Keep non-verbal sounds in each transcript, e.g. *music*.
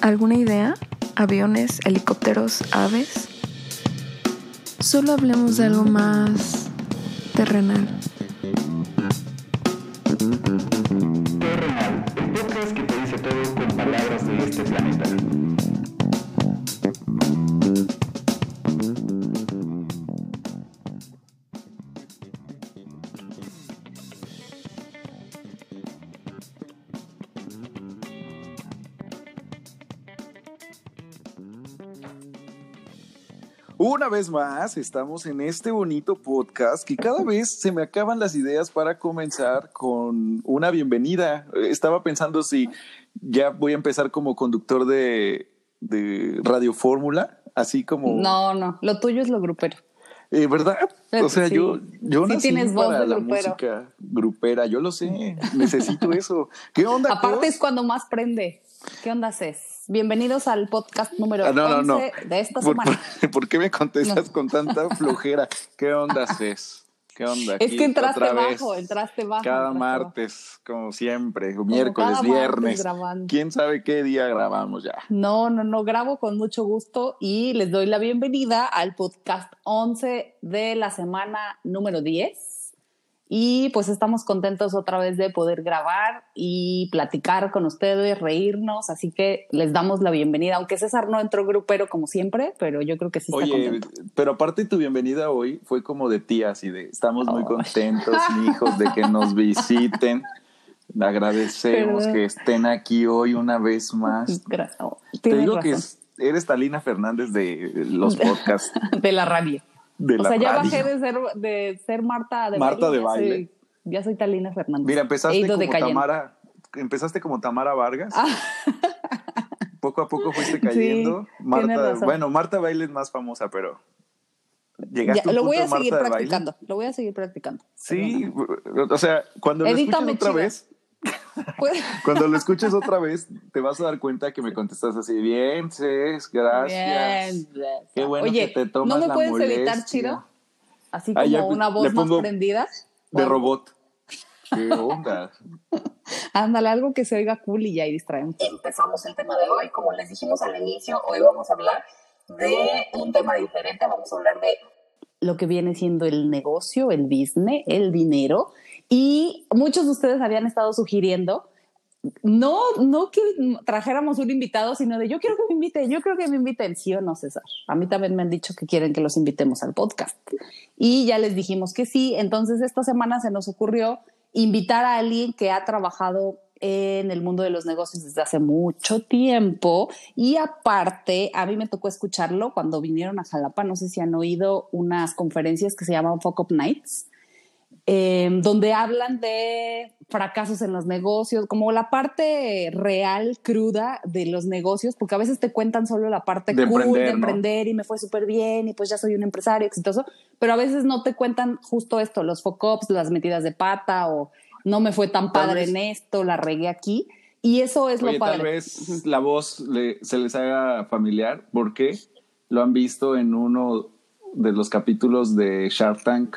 ¿Alguna idea? ¿Aviones, helicópteros, aves? Solo hablemos de algo más terrenal. Terrenal, el podcast que te dice todo con palabras de este planeta. Una vez más, estamos en este bonito podcast que cada vez se me acaban las ideas para comenzar con una bienvenida. Estaba pensando si ya voy a empezar como conductor de, de Radio Fórmula, así como... No, no, lo tuyo es lo grupero. Eh, ¿Verdad? O sea, Sí. yo, yo Sí nací tienes voz para de la grupero. música grupera, yo lo sé, necesito eso. ¿Qué onda? *laughs* Aparte es cuando más prende. ¿Qué onda haces? Bienvenidos al podcast número Ah, no, no, 11 no. de esta ¿Por, semana. por- por qué me contestas con tanta flojera? ¿Qué onda, Cés? ¿Qué onda? Es aquí que entraste otra vez? bajo, entraste bajo. Cada entraste martes, como siempre, miércoles, Cada viernes. ¿Quién sabe qué día grabamos ya? No, no, no, grabo con mucho gusto y les doy la bienvenida al podcast 11 de la semana número 10. Y pues estamos contentos otra vez de poder grabar y platicar con ustedes, reírnos, así que les damos la bienvenida, aunque César no entró grupero como siempre, pero yo creo que sí está Oye, contento. pero aparte tu bienvenida hoy fue como de tías y de estamos muy contentos, hijos, de que nos visiten. Agradecemos que estén aquí hoy una vez más. *laughs* Oh, Te digo que razón. es- eres Talina Fernández de los podcasts *laughs* de la radio. De o la sea, ya radio. bajé de ser, de ser Marta de Marta de ya baile. soy- ya soy Talina Fernández. Mira, empezaste como decayendo. Tamara, empezaste como Tamara Vargas. Ah. Poco a poco fuiste cayendo. Marta, bueno, Marta Baile es más famosa, pero llegaste Ya, a un lo voy a seguir Marta practicando. Lo voy a seguir practicando. Sí, o sea, cuando lo Edítame otra chido. vez, *laughs* cuando lo escuches otra vez, te vas a dar cuenta que me contestas así, bien, Cés, gracias. Bien. Qué bueno Oye, que te tomas ¿no me la puedes editar chido? Así como ya, una voz más prendida. De robot. ¿Qué *laughs* onda? Ándale, algo que se oiga cool y ya y distraemos. empezamos el tema de hoy. Como les dijimos al inicio, hoy vamos a hablar de un tema diferente. Vamos a hablar de Lo que viene siendo el negocio, el business, el dinero. Y muchos de ustedes habían estado sugiriendo no, no que trajéramos un invitado, sino de yo quiero que me inviten, yo quiero que me inviten, sí o no, César. A mí también me han dicho que quieren que los invitemos al podcast. Y ya les dijimos que sí. Entonces, esta semana se nos ocurrió invitar a alguien que ha trabajado en el mundo de los negocios desde hace mucho tiempo y aparte a mí me tocó escucharlo cuando vinieron a Jalapa, no sé si han oído unas conferencias que se llaman Fuck Up Nights, eh, donde hablan de fracasos en los negocios, como la parte real, cruda de los negocios, porque a veces te cuentan solo la parte De cool emprender, de ¿no? emprender y me fue súper bien y pues ya soy un empresario exitoso, pero a veces no te cuentan justo esto, los fuck ups, las metidas de pata o no me fue tan padre vez- en esto, la regué aquí. Y eso es Oye, lo padre. tal vez la voz le- se les haga familiar porque lo han visto en uno de los capítulos de Shark Tank.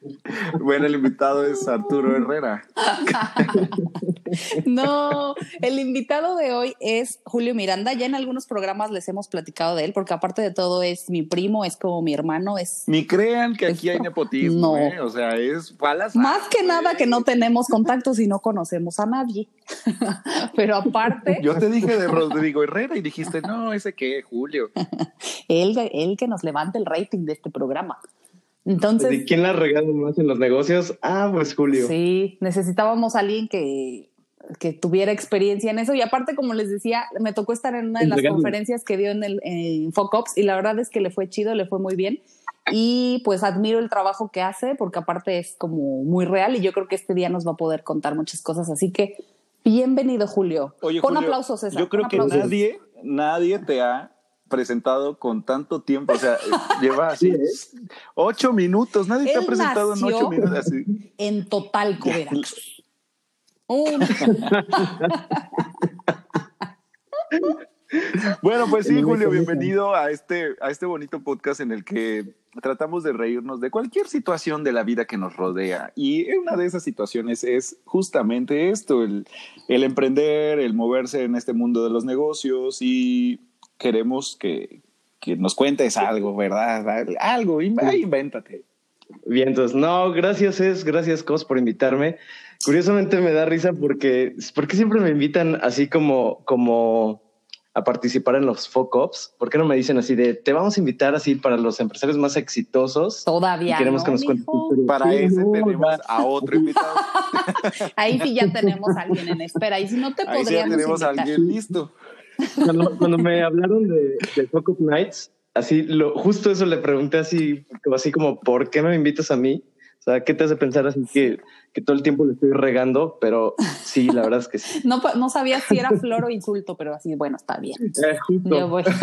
bueno, el invitado es Arturo Herrera. *laughs* No, el invitado de hoy es Julio Miranda. Ya en algunos programas les hemos platicado de él, porque aparte de todo es mi primo, es como mi hermano, es Ni crean que aquí hay nepotismo, no. ¿eh? O sea, es palas. más que nada que no tenemos contactos y no conocemos a nadie. *laughs* Pero aparte, Yo te dije de Rodrigo Herrera y dijiste, no, ese qué, Julio. *laughs* él, él que nos levante el rating de este programa. Entonces, ¿De quién la ha regado más en los negocios? Ah, pues Julio. Sí, necesitábamos a alguien que, que tuviera experiencia en eso. Y aparte, como les decía, me tocó estar en una de las conferencias que dio en el en Focops y la verdad es que le fue chido, le fue muy bien. Y pues admiro el trabajo que hace porque aparte es como muy real y yo creo que este día nos va a poder contar muchas cosas. Así que bienvenido, Julio. Oye, con Julio, aplausos, César. Yo creo que aplausos. nadie, nadie te ha presentado con tanto tiempo. O sea, lleva así ocho minutos. Nadie te Él ha presentado en ocho minutos. Así. En total, Veracruz. Un- *laughs* Bueno, pues sí, Julio, bienvenido a este, a este bonito podcast en el que tratamos de reírnos de cualquier situación de la vida que nos rodea. Y una de esas situaciones es justamente esto, el, el emprender, el moverse en este mundo de los negocios y queremos que, que nos cuentes algo, ¿verdad? Algo, invéntate. Bien, entonces, no, gracias, es, gracias, Cos, por invitarme. Curiosamente me da risa porque, porque siempre me invitan así como, como a participar en los FOCOPs. ¿Por qué no me dicen así de, te vamos a invitar así para los empresarios más exitosos? Todavía Y queremos no, que nos cuentes. Para Sí, ese no, tenemos a otro invitado. *laughs* Ahí sí ya tenemos a alguien en espera. Y si no te Ahí sí ya podríamos tenemos a invitar. alguien listo. Cuando, cuando me hablaron de, de Nights, así, lo, justo eso le pregunté así, así como, ¿por qué me invitas a mí? O sea, ¿qué te hace pensar así que, que todo el tiempo le estoy regando? Pero sí, la verdad es que sí. No, sabía si era flor o insulto, pero así, bueno, está bien. Eh, justo. Yo voy. *laughs*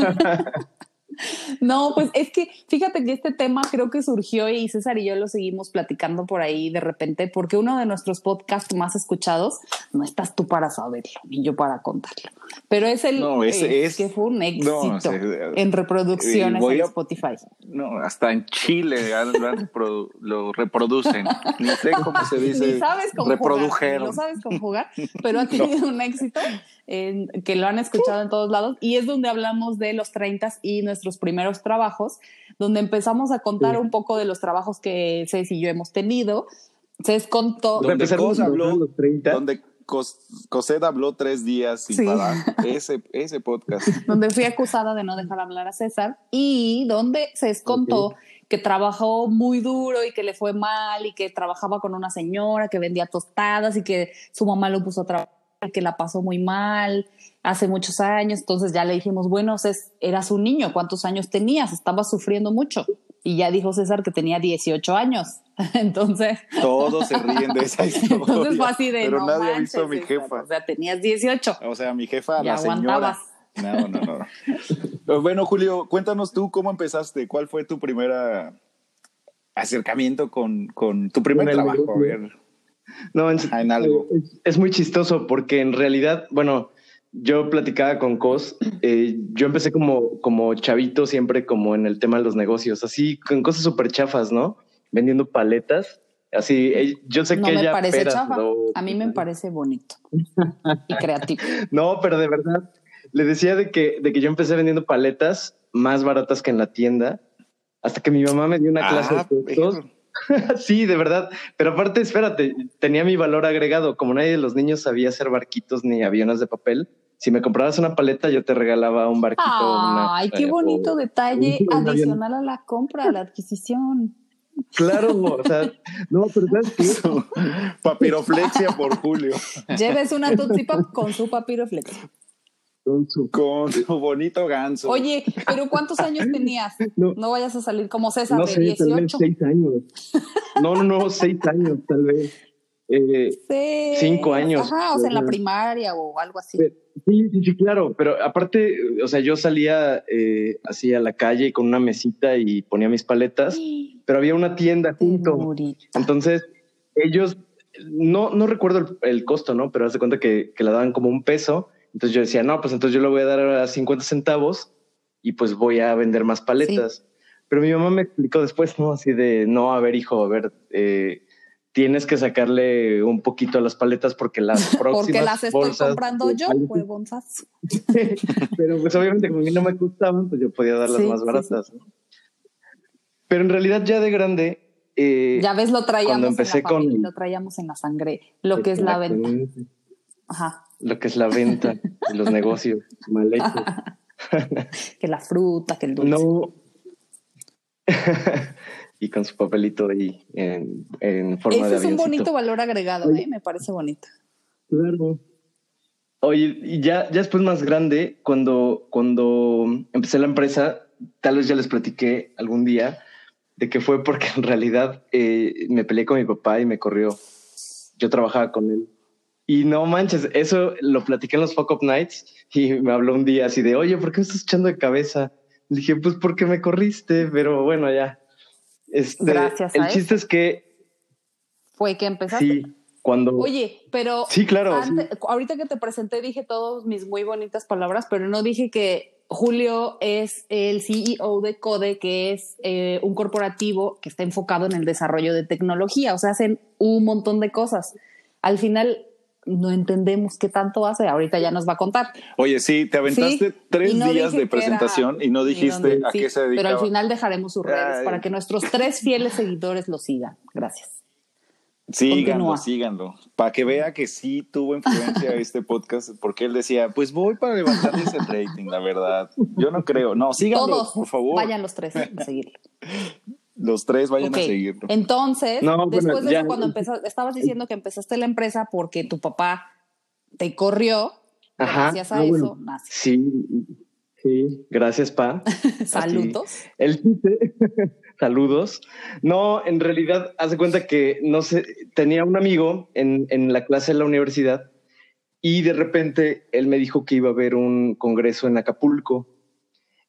No, pues es que fíjate que este tema creo que surgió y César y yo lo seguimos platicando por ahí de repente, porque uno de nuestros podcasts más escuchados, no estás tú para saberlo, ni yo para contarlo, pero es el No, ese eh, es- que fue un éxito no, en reproducciones en a- Spotify. No, hasta en Chile lo, lo reproducen. Ni sé cómo se dice. Ni sabes conjugar, reprodujeron. ni lo sabes conjugar, *laughs* pero ha tenido un éxito en- que lo han escuchado en todos lados y es donde hablamos de los 30 y nuestros primeros trabajos, donde empezamos a contar Sí. un poco de los trabajos que Cés y yo hemos tenido. Cés contó, Donde Cos habló- los 30. Donde Cos- Cosette habló tres días sin Sí. parar. Ese, ese podcast. *laughs* donde fui acusada de no dejar hablar a César y donde Cés contó que trabajó muy duro y que le fue mal y que trabajaba con una señora que vendía tostadas y que su mamá lo puso a trabajar, que la pasó muy mal hace muchos años. Entonces ya le dijimos, bueno, Cés, eras un niño, ¿cuántos años tenías? Estabas sufriendo mucho. Y ya dijo César que tenía 18 años. *laughs* Entonces, Todos se ríen de esa *laughs* historia. entonces fue así de Pero no nadie ha manches, visto a mi César". jefa. O sea, tenías 18. O sea, mi jefa, Ya la señora. aguantabas. No, no, no. Pero Bueno, Julio, cuéntanos tú cómo empezaste. ¿Cuál fue tu primera acercamiento con, con tu primer trabajo? A ver, No, en, en algo. Es, es muy chistoso porque en realidad, bueno, yo platicaba con Cos, eh, yo empecé como, como chavito siempre como en el tema de los negocios, así con cosas súper chafas, ¿no? Vendiendo paletas. Así, eh, yo sé No que me ella parece peras, chafa. A mí me parece bonito y creativo. *laughs* No, pero de verdad, le decía de que, de que yo empecé vendiendo paletas más baratas que en la tienda, hasta que mi mamá me dio una clase Ah, de costos. *laughs* sí, de verdad. Pero aparte, espérate, tenía mi valor agregado. Como nadie de los niños sabía hacer barquitos ni aviones de papel, si me comprabas una paleta, yo te regalaba un barquito. una- Ay, qué eh, bonito o- detalle adicional a la compra, a la adquisición. Claro, o sea, no, pero. Papiroflexia por Julio. Lleves una Tootsie Pop con su papiroflex. Con su- Con su bonito ganso. Oye, pero ¿cuántos años *laughs* tenías? No. No vayas a salir como César No de sé, tal vez 18. seis años. No, no, no, seis años, tal vez. Eh, Sí. Cinco años. Ajá, o sea, en la primaria o algo así. Sí, sí, sí, claro, pero aparte, o sea, yo salía eh, así a la calle con una mesita y ponía mis paletas, *gasps* pero había una tienda junto. Entonces, ellos, no, no recuerdo el, el costo, ¿no? Pero hace cuenta que, que la daban como un peso. Entonces yo decía, no, pues entonces yo le voy a dar a 50 centavos y pues voy a vender más paletas. Pero mi mamá me explicó después, ¿no? Así de, no, a ver, hijo, a ver, eh, tienes que sacarle un poquito a las paletas porque las *laughs* próximas Porque las estoy bolsas comprando yo, huevonzazo. *laughs* pero pues obviamente como a mí no me gustaban, pues yo podía dar las Sí, más sí, baratas. ¿no? Pero en realidad ya de grande... eh, Ya ves, lo traíamos cuando en empecé la familia, con- lo traíamos en la sangre, lo que es la venta. Ajá. Lo que es la venta y los negocios mal hechos. *laughs* Que la fruta, que el dulce. No. *laughs* y con su papelito ahí en, en forma Ese de es un bonito valor agregado. ¿eh? Me parece bonito. Claro. Oye, y ya, ya después más grande, cuando, cuando empecé la empresa, tal vez ya les platiqué algún día de que fue porque en realidad eh, me peleé con mi papá y me corrió. Yo trabajaba con él. Y no manches, eso lo platiqué en los Fuck Up Nights y me habló un día así de, oye, ¿por qué me estás echando de cabeza? Le dije, pues porque me corriste, pero bueno, ya. Este, Gracias a El chiste es que Fue que empezaste. Sí, cuando... Oye, pero Sí, claro, antes- ahorita que te presenté dije todas mis muy bonitas palabras, pero no dije que Julio es el CEO de Code, que es eh, un corporativo que está enfocado en el desarrollo de tecnología. O sea, hacen un montón de cosas. Al final no entendemos qué tanto hace. Ahorita ya nos va a contar. Oye, sí, te aventaste Sí, tres no días de era- presentación y no dijiste a sí, qué se dedicaba. Pero al final dejaremos sus redes Ay. para que nuestros tres fieles seguidores lo sigan. Gracias. Síganlo, Continúa. síganlo. Para que vea que sí tuvo influencia *laughs* este podcast, porque él decía, pues voy para levantarles el rating, la verdad. Yo no creo. No, síganlo, Todos, por favor. vayan los tres a seguirlo. *laughs* Los tres vayan a seguirlo. Entonces, No, bueno, después de ya- eso, cuando empezaste, estabas diciendo que empezaste la empresa porque tu papá te corrió, Ajá. gracias a Ah, eso bueno. nace. Sí, sí, gracias, Pa. *laughs* Saludos. El chiste, *laughs* saludos. No, en realidad, haz de cuenta que no sé, tenía un amigo en, en la clase de la universidad y de repente él me dijo que iba a haber un congreso en Acapulco.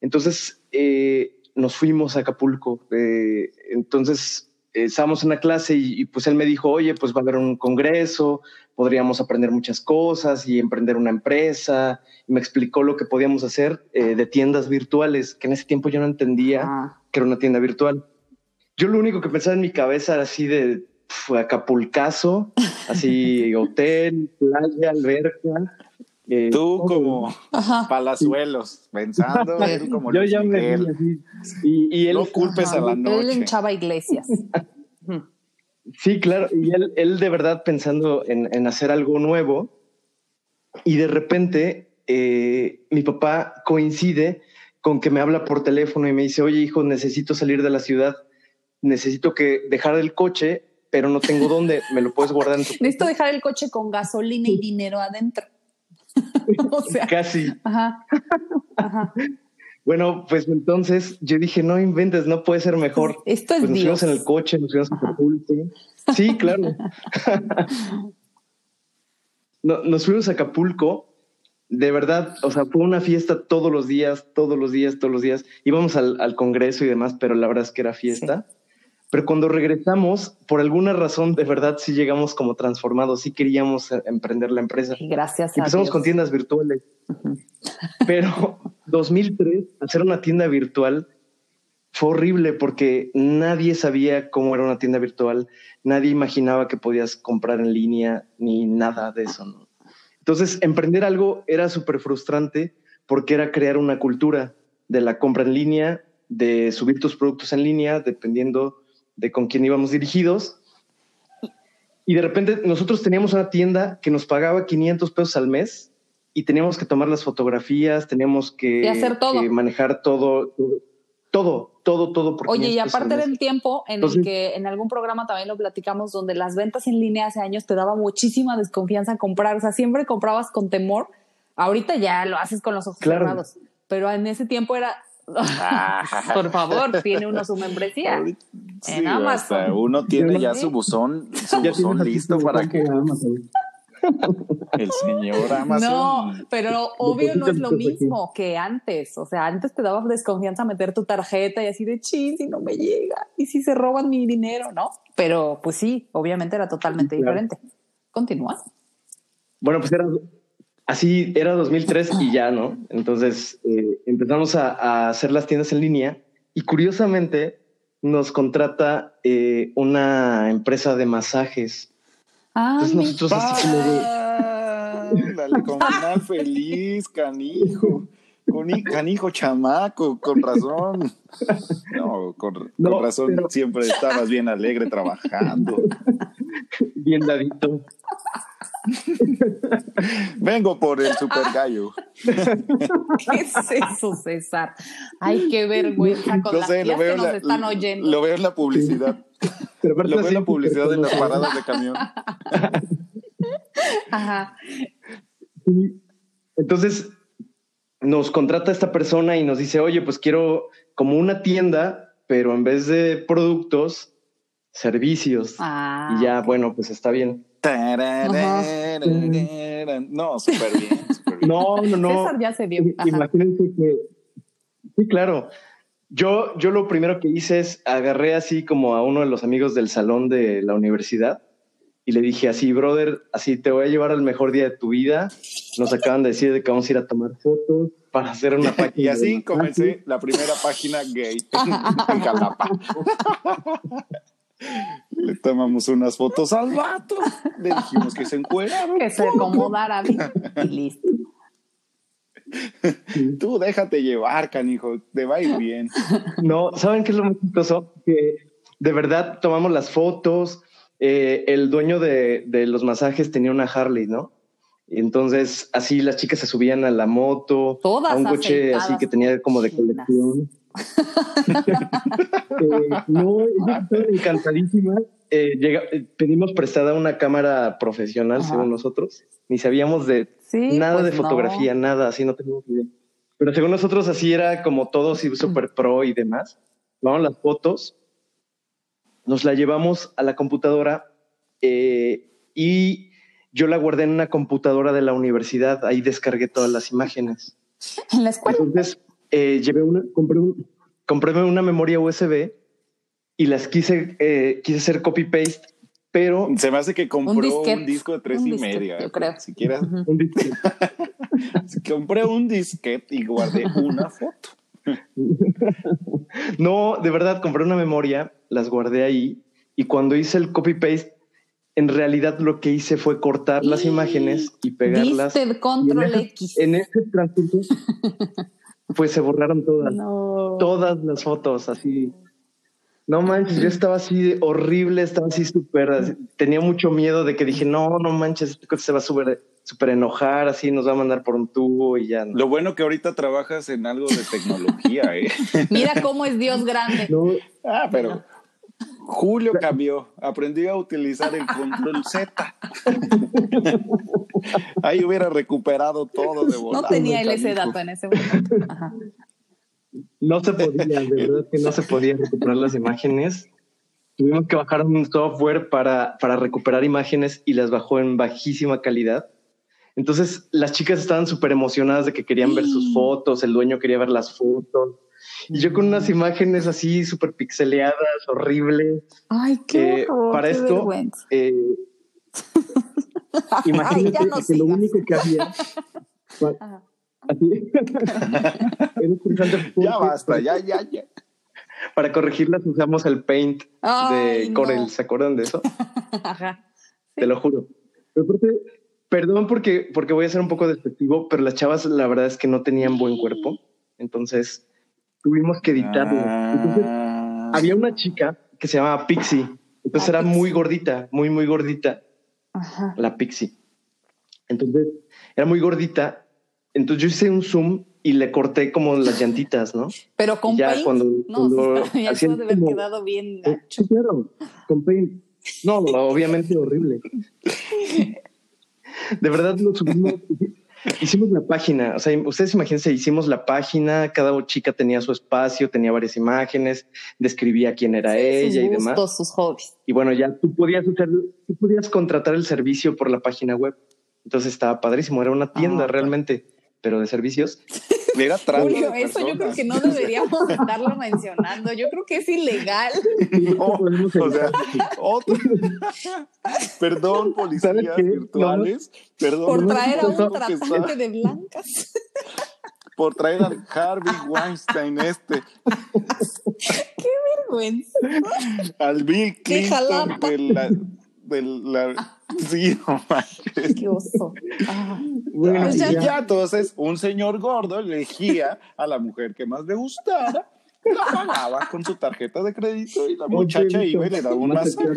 Entonces eh, nos fuimos a Acapulco. Eh, entonces eh, estábamos en la clase y, y, pues él me dijo, oye, pues va a haber un congreso, podríamos aprender muchas cosas y emprender una empresa. Y me explicó lo que podíamos hacer eh, de tiendas virtuales, que en ese tiempo yo no entendía Ah, que era una tienda virtual. Yo lo único que pensaba en mi cabeza era así de pf, Acapulcazo, así *laughs* hotel, playa, alberca. Eh, Tú como Ajá. palazuelos, pensando *laughs* él como Yo Luis ya me Miguel. vi así. Y, y él, No culpes a la Él noche. en Chava Iglesias. *laughs* Sí, claro. Y él, él de verdad pensando en, en hacer algo nuevo. Y de repente eh, mi papá coincide con que me habla por teléfono y me dice, oye hijo, necesito salir de la ciudad. Necesito que dejar el coche, pero no tengo dónde. ¿Me lo puedes guardar en tu Necesito dejar el coche con gasolina y dinero adentro. *laughs* o sea, Casi. ajá. Ajá. Bueno, pues entonces yo dije, no inventes, no puede ser mejor. Esto es Pues nos fuimos en el coche, nos fuimos a Acapulco. Sí, claro. *laughs* No- nos fuimos a Acapulco. De verdad, o sea, fue una fiesta todos los días, todos los días, todos los días. Íbamos al, al congreso y demás, pero la verdad es que era fiesta. Pero cuando regresamos, por alguna razón, de verdad sí llegamos como transformados, sí queríamos eh, emprender la empresa. Y Gracias a Empezamos Dios. con tiendas virtuales. *laughs* Pero 2003, hacer una tienda virtual fue horrible porque nadie sabía cómo era una tienda virtual, nadie imaginaba que podías comprar en línea ni nada de eso. ¿no? Entonces, emprender algo era súper frustrante porque era crear una cultura de la compra en línea, de subir tus productos en línea, dependiendo de con quién íbamos dirigidos. Y de repente nosotros teníamos una tienda que nos pagaba 500 pesos al mes y teníamos que tomar las fotografías, teníamos que, hacer todo. que manejar todo, todo, todo, todo. por Oye, 500 y aparte del tiempo en Entonces- el que en algún programa también lo platicamos, donde las ventas en línea hace años te daba muchísima desconfianza comprar, o sea, siempre comprabas con temor. Ahorita ya lo haces con los ojos Claro. cerrados, pero en ese tiempo era, *laughs* por favor, tiene uno su membresía. En Amazon. hasta uno tiene ya su buzón, su Ya buzón listo para que *laughs* el señor Amazon. No, pero obvio no es lo mismo que antes. O sea, antes te daba desconfianza meter tu tarjeta y así de chis si no me llega y si se roban mi dinero, ¿no? Pero pues sí, obviamente era totalmente Sí, claro. diferente. Continúa. Bueno, pues era así, era 2003 y ya, ¿no? Entonces eh, empezamos a, a hacer las tiendas en línea y curiosamente nos contrata eh, una empresa de masajes. Ah, Entonces nosotros así como de, Ah, Dale, con final *laughs* feliz, canijo. Con canijo chamaco, con razón. No, con, con No, razón pero- siempre estabas bien alegre trabajando. *laughs* bien dadito. *laughs* Vengo por el super gallo. *laughs* ¿Qué es eso, César? Ay, qué vergüenza con No las sé, lo tías veo, que en nos la, están oyendo. lo veo en la publicidad. Pero Lo veo en la publicidad en las paradas de camión. *laughs* Ajá. Entonces nos contrata esta persona y nos dice, oye, pues quiero como una tienda, pero en vez de productos, servicios. Ah, y ya, bueno, pues está bien. No, súper bien, súper bien. No, no, no. César ya se vio. I- Ajá. Imagínense que, sí, claro. Yo, yo lo primero que hice es agarré así como a uno de los amigos del salón de la universidad y le dije así, brother, así te voy a llevar al mejor día de tu vida. Nos acaban de decir de que vamos a ir a tomar fotos para hacer una *laughs* página. Y así comencé la primera página gay *laughs* en Jalapa. *laughs* Le tomamos unas fotos al vato. Le dijimos que se encueraron. Que se acomodara bien *laughs* y listo. Tú déjate llevar, canijo. Te va a ir bien. No, ¿saben qué es lo más chistoso? Que de verdad tomamos las fotos. eh, el dueño de, de los masajes tenía una Harley, ¿no? Y entonces así las chicas se subían a la moto, Todas a un coche así que tenía como de colección. *laughs* Eh, no, encantadísimas. Eh, llega- eh, pedimos prestada una cámara profesional, Ajá. según nosotros. Ni sabíamos de Sí, nada pues de fotografía, no. nada, así no teníamos idea. Pero según nosotros así era como todo super pro y demás. Tomamos las fotos, nos la llevamos a la computadora eh, y yo la guardé en una computadora de la universidad. Ahí descargué todas las imágenes. En la escuela. Entonces eh, llevé una, compré, un, compré una memoria USB y las quise, eh, quise hacer copy paste, pero Se me hace que compró un, disquete. disco de tres Un y disquete, media. yo creo. Si quieres, un disco. *laughs* compré un disquete y guardé una foto. *laughs* No, de verdad, compré una memoria, las guardé ahí y cuando hice el copy paste, en realidad lo que hice fue cortar las imágenes y pegarlas. Diste Y control en ese- X. En ese transcurso, *laughs* pues se borraron todas, No. todas las fotos, así. No manches, yo estaba así de horrible, estaba así súper, tenía mucho miedo de que dije, no, no manches, este se va a súper súper enojar, así nos va a mandar por un tubo y ya. No, Lo bueno que ahorita trabajas en algo de tecnología, ¿eh? *laughs* Mira cómo es Dios grande. No, Ah, pero Julio cambió, aprendió a utilizar el control Z. *laughs* Ahí hubiera recuperado todo de No volada. tenía él ese dato en ese momento. Ajá. No se podía, de *laughs* verdad que no se podía recuperar las imágenes. Tuvimos que bajar un software para, para recuperar imágenes y las bajó en bajísima calidad. Entonces las chicas estaban súper emocionadas de que querían ver sus fotos, el dueño quería ver las fotos. Y yo con unas imágenes así súper pixeleadas, horribles. Ay, qué Eh, horror, para qué esto, vergüenza. eh, *laughs* imagínate no que lo único que había... *laughs* Ajá. Así. *laughs* Ya basta, ya, ya, ya. Para corregirlas usamos el Paint Ay, de no. Corel. ¿Se acuerdan de eso? Ajá. Te lo juro. Perdón porque, porque voy a ser un poco despectivo, pero las chavas la verdad es que no tenían buen cuerpo. Entonces tuvimos que editarlo. Entonces Ah. había una chica que se llamaba Pixie. Entonces era Pixie. muy gordita, muy, muy gordita, Ajá. la Pixie. Entonces era muy gordita. Entonces yo hice un zoom y le corté como las llantitas, ¿no? Pero con Y ya paint, cuando- no, cuando sí, *laughs* ya haber como- quedado bien Eh, gacho. Sí, claro, con Paint. No, obviamente horrible. *laughs* De verdad lo subimos. Hicimos la página, o sea, ustedes imagínense, hicimos la página, cada chica tenía su espacio, tenía varias imágenes, describía quién era ella sus y demás. sus hobbies. Y bueno, ya tú podías usar, tú podías contratar el servicio por la página web. Entonces estaba padrísimo, era una tienda Ah, realmente, pero de servicios. *laughs* Era Julio, eso yo creo que no deberíamos estarlo mencionando. Yo creo que es ilegal. No, *laughs* Podemos o sea, otro. *laughs* Perdón, policías ¿Sabes qué? virtuales. Perdón. Por traer a un tratante de blancas. Por traer al Harvey Weinstein este, Vergüenza. al Bill ¡Qué Clinton de la, de la- *laughs* Sí, no manches. Qué oso. Ah. Bueno, Pues ya- ya, entonces un señor gordo elegía a la mujer que más le gustara, la pagaba con su tarjeta de crédito y la muchacha iba y le daba un masaje.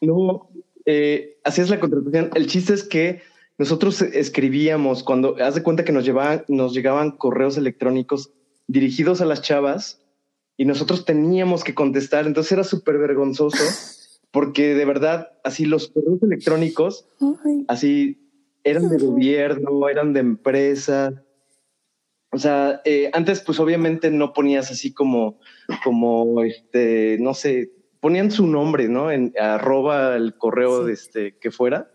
No, eh, así es la contratación. El chiste es que nosotros escribíamos cuando haz de cuenta que nos llevaban, nos llegaban correos electrónicos dirigidos a las chavas y nosotros teníamos que contestar. Entonces era súper vergonzoso porque de verdad así los correos electrónicos así eran de gobierno, eran de empresas. O sea, eh, antes pues obviamente no ponías así como, como este, no sé, ponían su nombre, ¿no? En arroba el correo de este que fuera.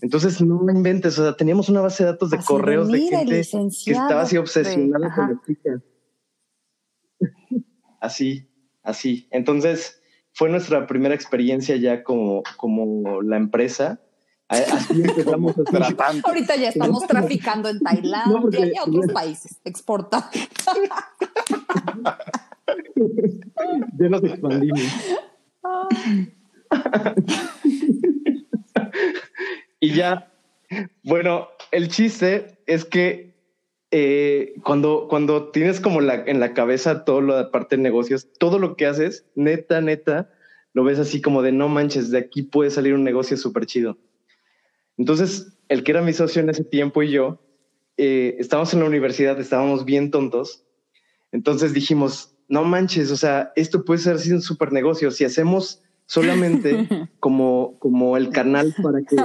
Entonces no inventes, o sea, teníamos una base de datos de Así correos de, mira, gente que estaba así obsesionada con las chicas. *laughs* así, así. Entonces, fue nuestra primera experiencia ya como, como la empresa. A- Así empezamos así. Tratante. Ahorita ya estamos traficando en Tailandia No, porque- y a otros países, exportando. *laughs* Ya nos expandimos. *laughs* y ya, bueno, el chiste es que eh, cuando, cuando tienes como la, en la cabeza todo lo de parte de negocios, todo lo que haces, neta, neta, lo ves así como de no manches, de aquí puede salir un negocio súper chido. Entonces, el que era mi socio en ese tiempo y yo, eh, estábamos en la universidad, estábamos bien tontos. Entonces dijimos, no manches, o sea, esto puede ser así un super negocio. Si hacemos solamente *laughs* como, como el canal para que,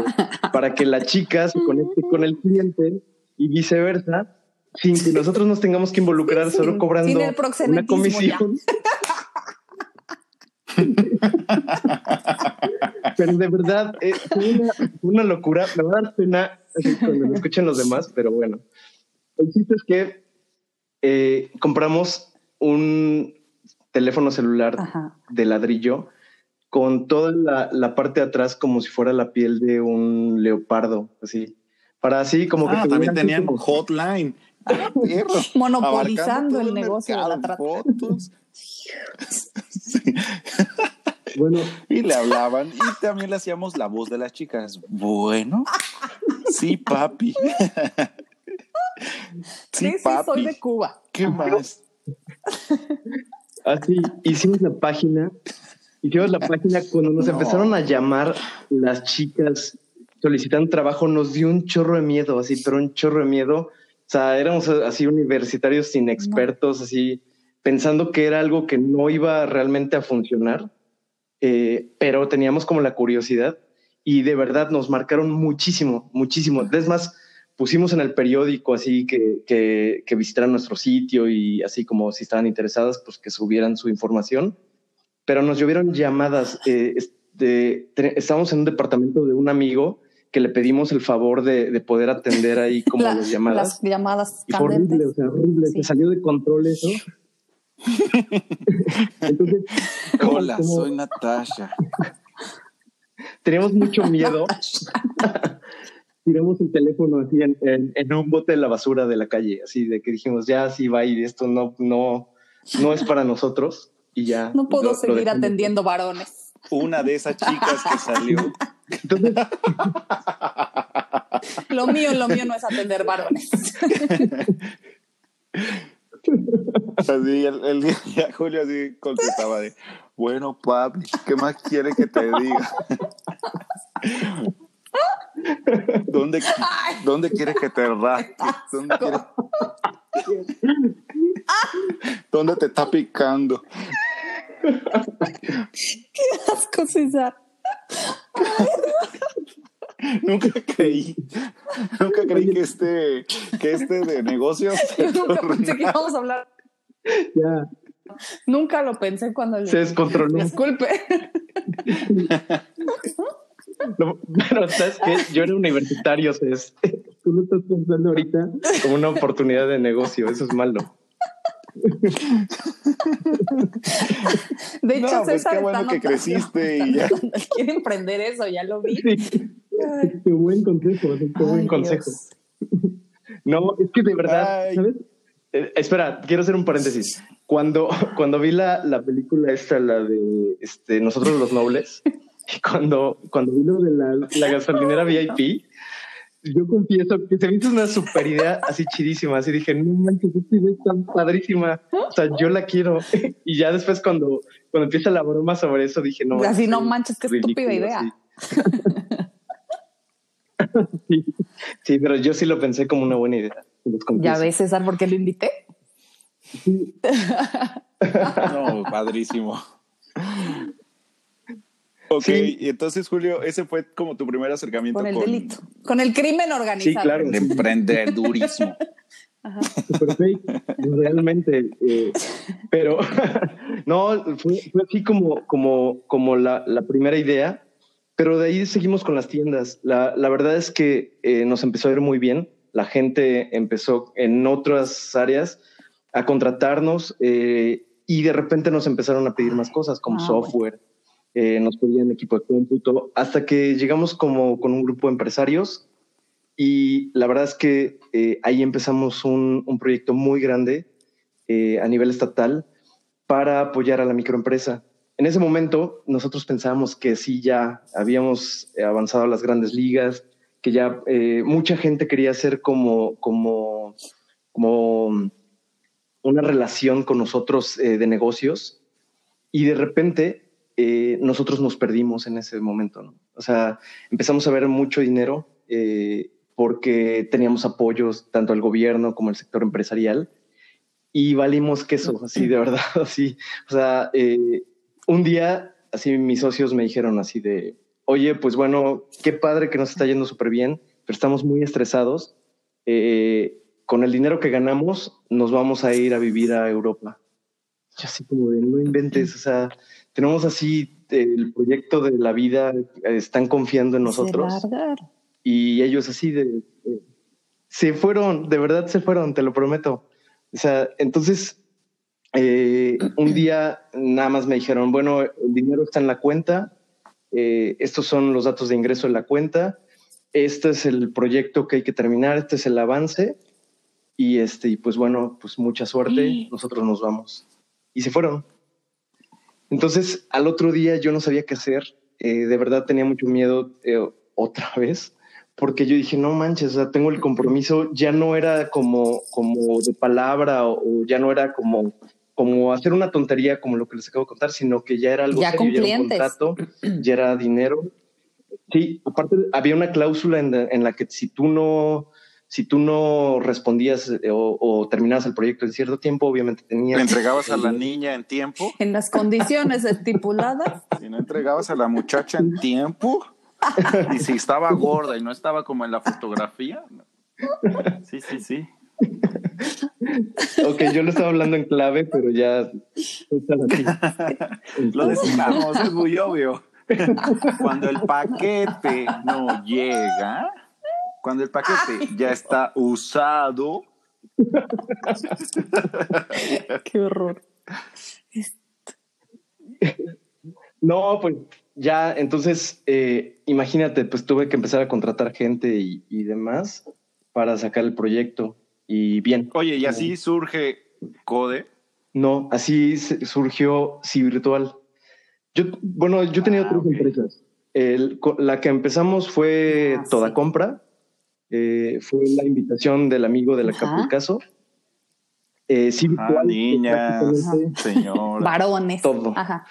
para que la chica se conecte con el cliente y viceversa, sin que nosotros nos tengamos que involucrar, Sí, solo sin- cobrando sin el una comisión. *laughs* pero de verdad, eh, fue una, una locura. Me va a dar pena cuando lo escuchen los demás, pero bueno. El chiste es que eh, compramos un teléfono celular Ajá. de ladrillo con toda la, la parte de atrás como si fuera la piel de un leopardo, así. Para así como que Ah, tuviera también tenían como- hotline. *laughs* Ah, perro. Monopolizando el negocio de la trata. fotos. Sí. *laughs* Bueno, *laughs* Y le hablaban y también le hacíamos la voz de las chicas. Bueno, sí, papi. Sí, Sí, sí, soy papi. de Cuba. ¿Qué más? Así, hicimos la página. Hicimos la página cuando nos No. empezaron a llamar las chicas solicitando trabajo, nos dio un chorro de miedo, así, pero un chorro de miedo. O sea, éramos así universitarios inexpertos, así, pensando que era algo que no iba realmente a funcionar, eh, pero teníamos como la curiosidad y de verdad nos marcaron muchísimo, muchísimo. Es más, pusimos en el periódico así que, que, que visitaran nuestro sitio y así como si estaban interesadas, pues que subieran su información. Pero nos llovieron llamadas. eh, te- estábamos en un departamento de un amigo que le pedimos el favor de, de poder atender ahí *laughs* como La- las llamadas. Las llamadas Y fue horrible, o sea, horrible. Sí. Se salió de control eso. *laughs* Entonces, Hola, como soy Natasha. *laughs* teníamos mucho miedo. Tiramos el teléfono así en, en- en un bote de la basura de la calle, así de que dijimos, ya así va y esto no, no, no es para nosotros. Y ya. No puedo lo- seguir atendiendo varones. Una de esas chicas que salió. Entonces, Lo mío, lo mío no es atender varones. Así, el, el día ya Julio así contestaba de, bueno, papi, ¿qué más quiere que te diga? ¿Dónde, ¿Dónde quieres que te rasque? ¿Dónde, quieres- ¿Dónde te está picando? Qué asco, César. *laughs* Nunca creí, nunca creí que este, que este de negocios *laughs* Yo nunca pensé que íbamos a hablar. ya Nunca lo pensé cuando se descontroló. Disculpe. No, pero sabes que yo era universitario, Cés. Tú lo estás pensando ahorita como una oportunidad de negocio. Eso es malo. *laughs* De hecho, No, pues César qué bueno que creciste y ya. *laughs* quiere emprender eso, ya lo vi. Sí. Qué buen consejo, qué buen Ay, consejo. Dios. *laughs* No, es que de verdad, Ay. ¿sabes? Eh, espera, quiero hacer un paréntesis. Cuando, cuando vi la, la película esta, la de este, Nosotros los Nobles, y cuando, cuando vi lo de la, la gasolinera VIP, yo confieso que se me hizo una super idea así chidísima. Así dije, no manches, esta idea está padrísima. O sea, yo la quiero. *laughs* Y ya después cuando, cuando empieza la broma sobre eso, dije, no. Así, no es manches, qué estúpida idea. *laughs* sí. Pero yo sí lo pensé como una buena idea. Ya ves, César, por qué lo invité. *laughs* No, padrísimo. Ok, Sí. y entonces Julio, ese fue como tu primer acercamiento Con el con delito. Con el crimen organizado. Sí, claro. el emprendedurismo. fake, *laughs* realmente. eh, pero *laughs* no, fue, fue así como, como, como la, la primera idea, pero de ahí seguimos con las tiendas. La, la verdad es que eh, nos empezó a ir muy bien. La gente empezó en otras áreas a contratarnos eh, y de repente nos empezaron a pedir más cosas como Ah, software eh, nos pedían equipo de cómputo, hasta que llegamos como con un grupo de empresarios y la verdad es que eh, ahí empezamos un, proyecto muy grande eh, a nivel estatal para apoyar a la microempresa. En ese momento nosotros pensábamos que sí, ya habíamos avanzado a las grandes ligas, que ya mucha gente quería hacer como, como, como una relación con nosotros de negocios y de repente eh, nosotros nos perdimos en ese momento. ¿no? O sea, empezamos a ver mucho dinero eh, porque teníamos apoyos tanto al gobierno como al sector empresarial y valimos queso, así de verdad, *laughs* así. O sea, eh, un día, así mis socios me dijeron así de, oye, pues bueno, qué padre que nos está yendo súper bien, pero estamos muy estresados. Eh, con el dinero que ganamos, nos vamos a ir a vivir a Europa. Yo así como de, no inventes, o sea, tenemos así el proyecto de la vida, están confiando en nosotros. Y ellos así de, de, se fueron, de verdad se fueron, te lo prometo. O sea, entonces, eh, un día nada más me dijeron, bueno, el dinero está en la cuenta, eh, estos son los datos de ingreso en la cuenta, este es el proyecto que hay que terminar, este es el avance y este y pues bueno, pues mucha suerte, nosotros nos vamos y se fueron. Entonces al otro día yo no sabía qué hacer, eh, de verdad tenía mucho miedo eh, otra *laughs* vez porque yo dije no manches, o sea, tengo el compromiso, ya no era como como de palabra o, o ya no era como como hacer una tontería como lo que les acabo de contar, sino que ya era algo ya serio, ya era un contrato, ya era dinero. Sí, aparte había una cláusula en, en, la que si tú no, si tú no respondías o, o terminabas el proyecto en cierto tiempo, obviamente tenías. ¿Le entregabas a la niña en tiempo? En las condiciones *laughs* estipuladas. Si no entregabas a la muchacha en tiempo. y si estaba gorda y no estaba como en la fotografía. Sí, sí, sí. ok, yo lo estaba hablando en clave, pero ya. lo decimos, es muy obvio. Cuando el paquete no llega, cuando el paquete ya está usado. *laughs* Qué horror. No, pues ya, entonces, eh, imagínate, pues tuve que empezar a contratar gente y, y demás para sacar el proyecto y bien. Oye, ¿y así surge Code? No, así surgió Si Virtual. Yo, bueno, yo he tenido ah, tres okay. empresas. El, la que empezamos fue ah, Toda sí. Compra. Eh, fue la invitación del amigo de la Capulcaso. Eh, sí, virtual, ah, niñas, señor. Varones. Todo. Ajá.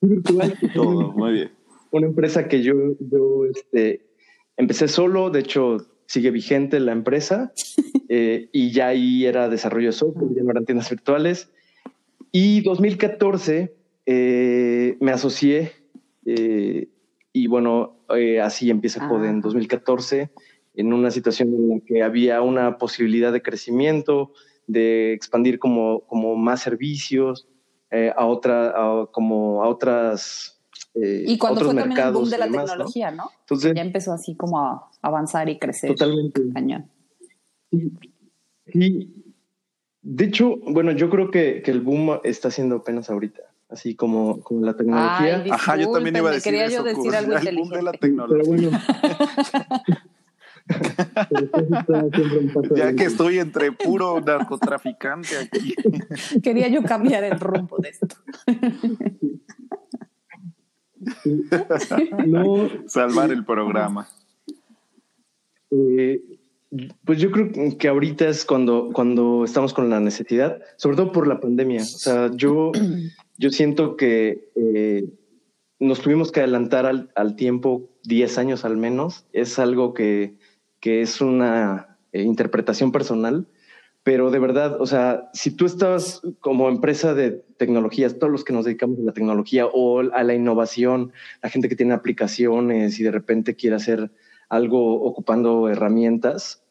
Virtual. todo, muy bien. Una empresa que yo, yo este, empecé solo, de hecho, sigue vigente la empresa *laughs* eh, y ya ahí era desarrollo de software, ya no eran tiendas virtuales. Y 2014 eh, me asocié eh, y bueno, eh, así empieza Code ah. en 2014 en una situación en la que había una posibilidad de crecimiento, de expandir como, como más servicios eh, a otra, a, como a otras eh, y cuando fue también el boom de la demás, tecnología, ¿no? ¿no? Entonces, ya empezó así como a avanzar y crecer. Totalmente. Cañón. Y, y, de hecho, bueno, yo creo que, que, el boom está haciendo apenas ahorita, así como, como la tecnología. Ay, Ajá, yo también iba a decir quería eso, yo decir algo el boom de la tecnología. Pero bueno. *laughs* ya que estoy entre puro narcotraficante aquí. *laughs* Quería yo cambiar el rumbo de esto. *laughs* no, Salvar el programa. Eh, pues yo creo que ahorita es cuando, cuando estamos con la necesidad, sobre todo por la pandemia. O sea, yo, *clears throat* yo siento que eh, nos tuvimos que adelantar al, al, tiempo 10 años al menos. Es algo que, que es una eh, interpretación personal, pero de verdad, o sea, si tú estás como empresa de tecnologías, todos los que nos dedicamos a la tecnología o a la innovación, la gente que tiene aplicaciones y de repente quiere hacer algo ocupando herramientas,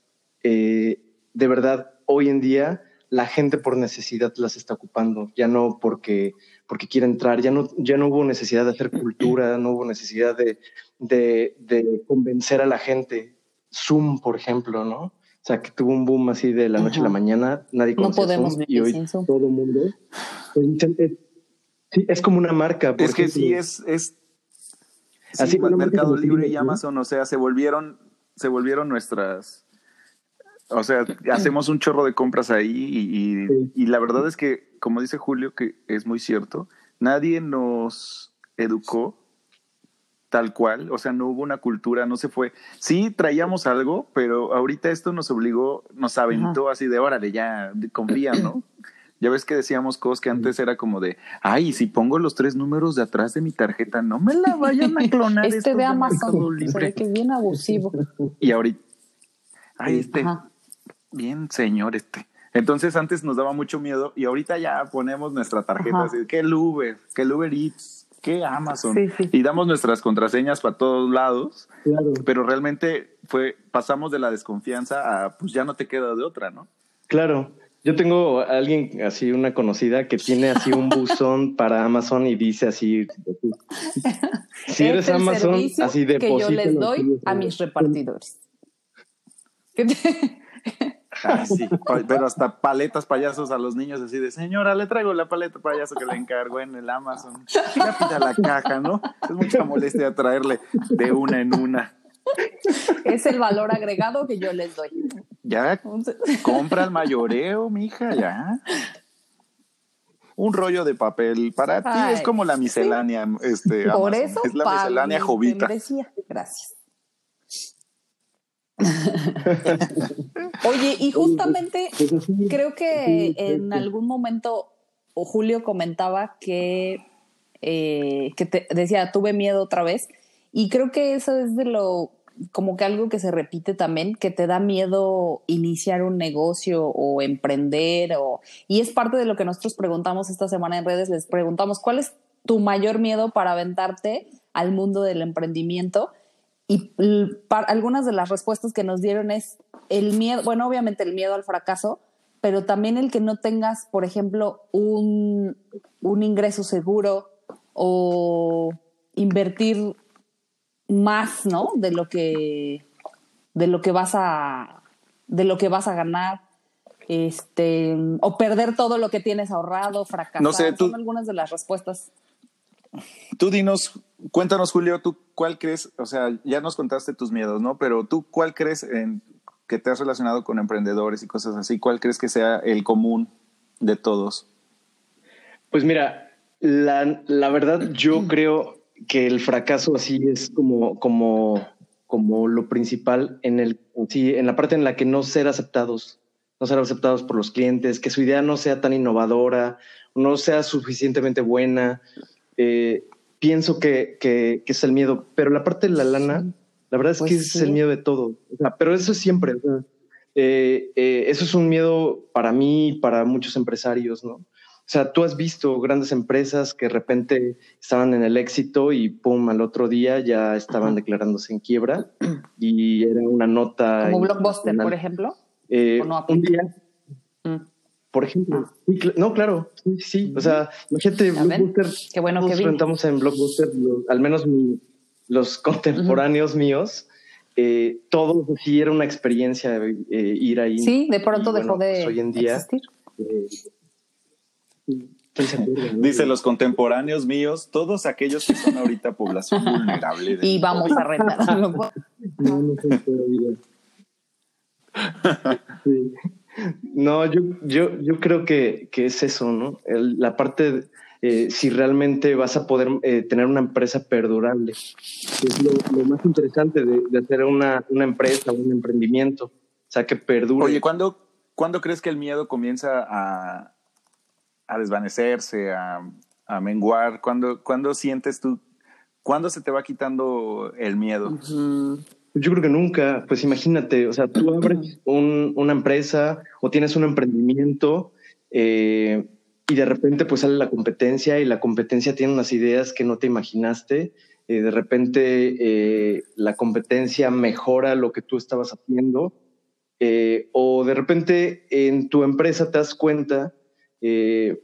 eh, de verdad, hoy en día la gente por necesidad las está ocupando, ya no porque, porque quiere entrar, ya no, ya no hubo necesidad de hacer *clears throat* cultura, no hubo necesidad de, de, de convencer a la gente. Zoom, por ejemplo, ¿no? O sea, que tuvo un boom así de la noche Ajá. a la mañana, nadie conocía no podemos Zoom, y hoy todo el mundo. Pues, es, sí, es como una marca. Por es ejemplo. que sí, es, es Sí, Así Mercado Libre y. Amazon, o sea, se volvieron, se volvieron nuestras. O sea, hacemos un chorro de compras ahí y, y- Sí. y la verdad es que, como dice Julio, que es muy cierto, nadie nos educó tal cual, o sea, no hubo una cultura, no se fue. Sí traíamos algo, pero ahorita esto nos obligó, nos aventó así de órale, ya confía, ¿no? Ya ves que decíamos cosas que antes era como de, ay, si pongo los tres números de atrás de mi tarjeta, no me la vayan a *laughs* clonar. Este de Amazon *laughs* Libre". que es bien abusivo. Y ahorita, ay, este, Ajá. bien señor este. Entonces antes nos daba mucho miedo y ahorita ya ponemos nuestra tarjeta Ajá. así, que el Uber, que el Uber Eats, que Amazon. Sí, sí. Y damos nuestras contraseñas para todos lados, Claro. pero realmente fue, pasamos de la desconfianza a pues ya no te queda de otra, ¿no? Claro. Yo tengo a alguien así, una conocida, que tiene así un *laughs* buzón para Amazon y dice así. *laughs* Si eres Este Amazon, así que yo les doy a mis repartidores. *laughs* ¿Qué te- Ah, sí. *laughs* Pero hasta paletas payasos a los niños así de señora, le traigo la paleta payaso que le encargó en el Amazon. Ya pida la caja, ¿no? Es mucha molestia traerle de una en una. Es el valor agregado que yo les doy. Ya compra el *laughs* mayoreo, mija, ya. Un rollo de papel. Para ti es como la miscelánea, este, Por Amazon. eso es la miscelánea mi jovita. Gracias. *laughs* Oye, y justamente Pues creo que en algún momento o Julio comentaba que, eh, que te decía, tuve miedo otra vez. Y creo que eso es de lo, como que algo que se repite también, que te da miedo iniciar un negocio o emprender. O, y es parte de lo que nosotros preguntamos esta semana en redes. Les preguntamos, ¿cuál es tu mayor miedo para aventarte al mundo del emprendimiento? Y algunas de las respuestas que nos dieron es el miedo, bueno, obviamente el miedo al fracaso, pero también el que no tengas, por ejemplo, un, un ingreso seguro o invertir más, ¿no? De lo que, de lo que vas a, de lo que vas a ganar, este, o perder todo lo que tienes ahorrado, fracasar. No sé, tú- Son algunas de las respuestas. Tú dinos, cuéntanos, Julio, tú cuál crees, o sea, ya nos contaste tus miedos, ¿no? Pero tú cuál crees en que te has relacionado con emprendedores y cosas así, cuál crees que sea el común de todos? Pues mira, la, la verdad yo creo que el fracaso así es como, como, como lo principal en el sí, en la parte en la que no ser aceptados, no ser aceptados por los clientes, que su idea no sea tan innovadora, no sea suficientemente buena. Eh, pienso que, que, que es el miedo, pero la parte de la lana, la verdad es Pues que es sí. el miedo de todo. O sea, pero eso es siempre. o sea, eh, eh, eso es un miedo para mí, y para muchos empresarios, ¿no? O sea, tú has visto grandes empresas que de repente estaban en el éxito y pum, al otro día ya estaban declarándose en quiebra y era una nota. Como Blockbuster, por ejemplo. Eh, ¿o no un día, Mm. Por ejemplo. sí, cl- no, claro. Sí, sí. O sea, imagínate, Blockbuster. Qué bueno que rentamos en Blockbuster, lo- al menos mi- los contemporáneos míos. eh, todos sí era una experiencia eh, ir ahí. Sí, de pronto Y, dejó bueno, de pues, hoy en día, existir. eh, ¿quién se? Dice los contemporáneos míos, todos aquellos que son ahorita población *laughs* vulnerable. Y vamos a rentar. *laughs* No, no sé todavía. *laughs* Sí. No, yo, yo, yo creo que, que es eso, ¿no? El- la parte, eh, si realmente vas a poder eh, tener una empresa perdurable, que es lo, lo más interesante de, de hacer una, una empresa, un emprendimiento, o sea, que perdure. Oye, ¿cuándo, ¿cuándo crees que el miedo comienza a, a desvanecerse, a, a menguar? ¿Cuándo, ¿Cuándo sientes tú, cuándo se te va quitando el miedo? Yo creo que nunca, pues imagínate, o sea, tú abres un- una empresa o tienes un emprendimiento eh, y de repente pues sale la competencia y la competencia tiene unas ideas que no te imaginaste. eh, de repente eh, la competencia mejora lo que tú estabas haciendo eh, o de repente en tu empresa te das cuenta que,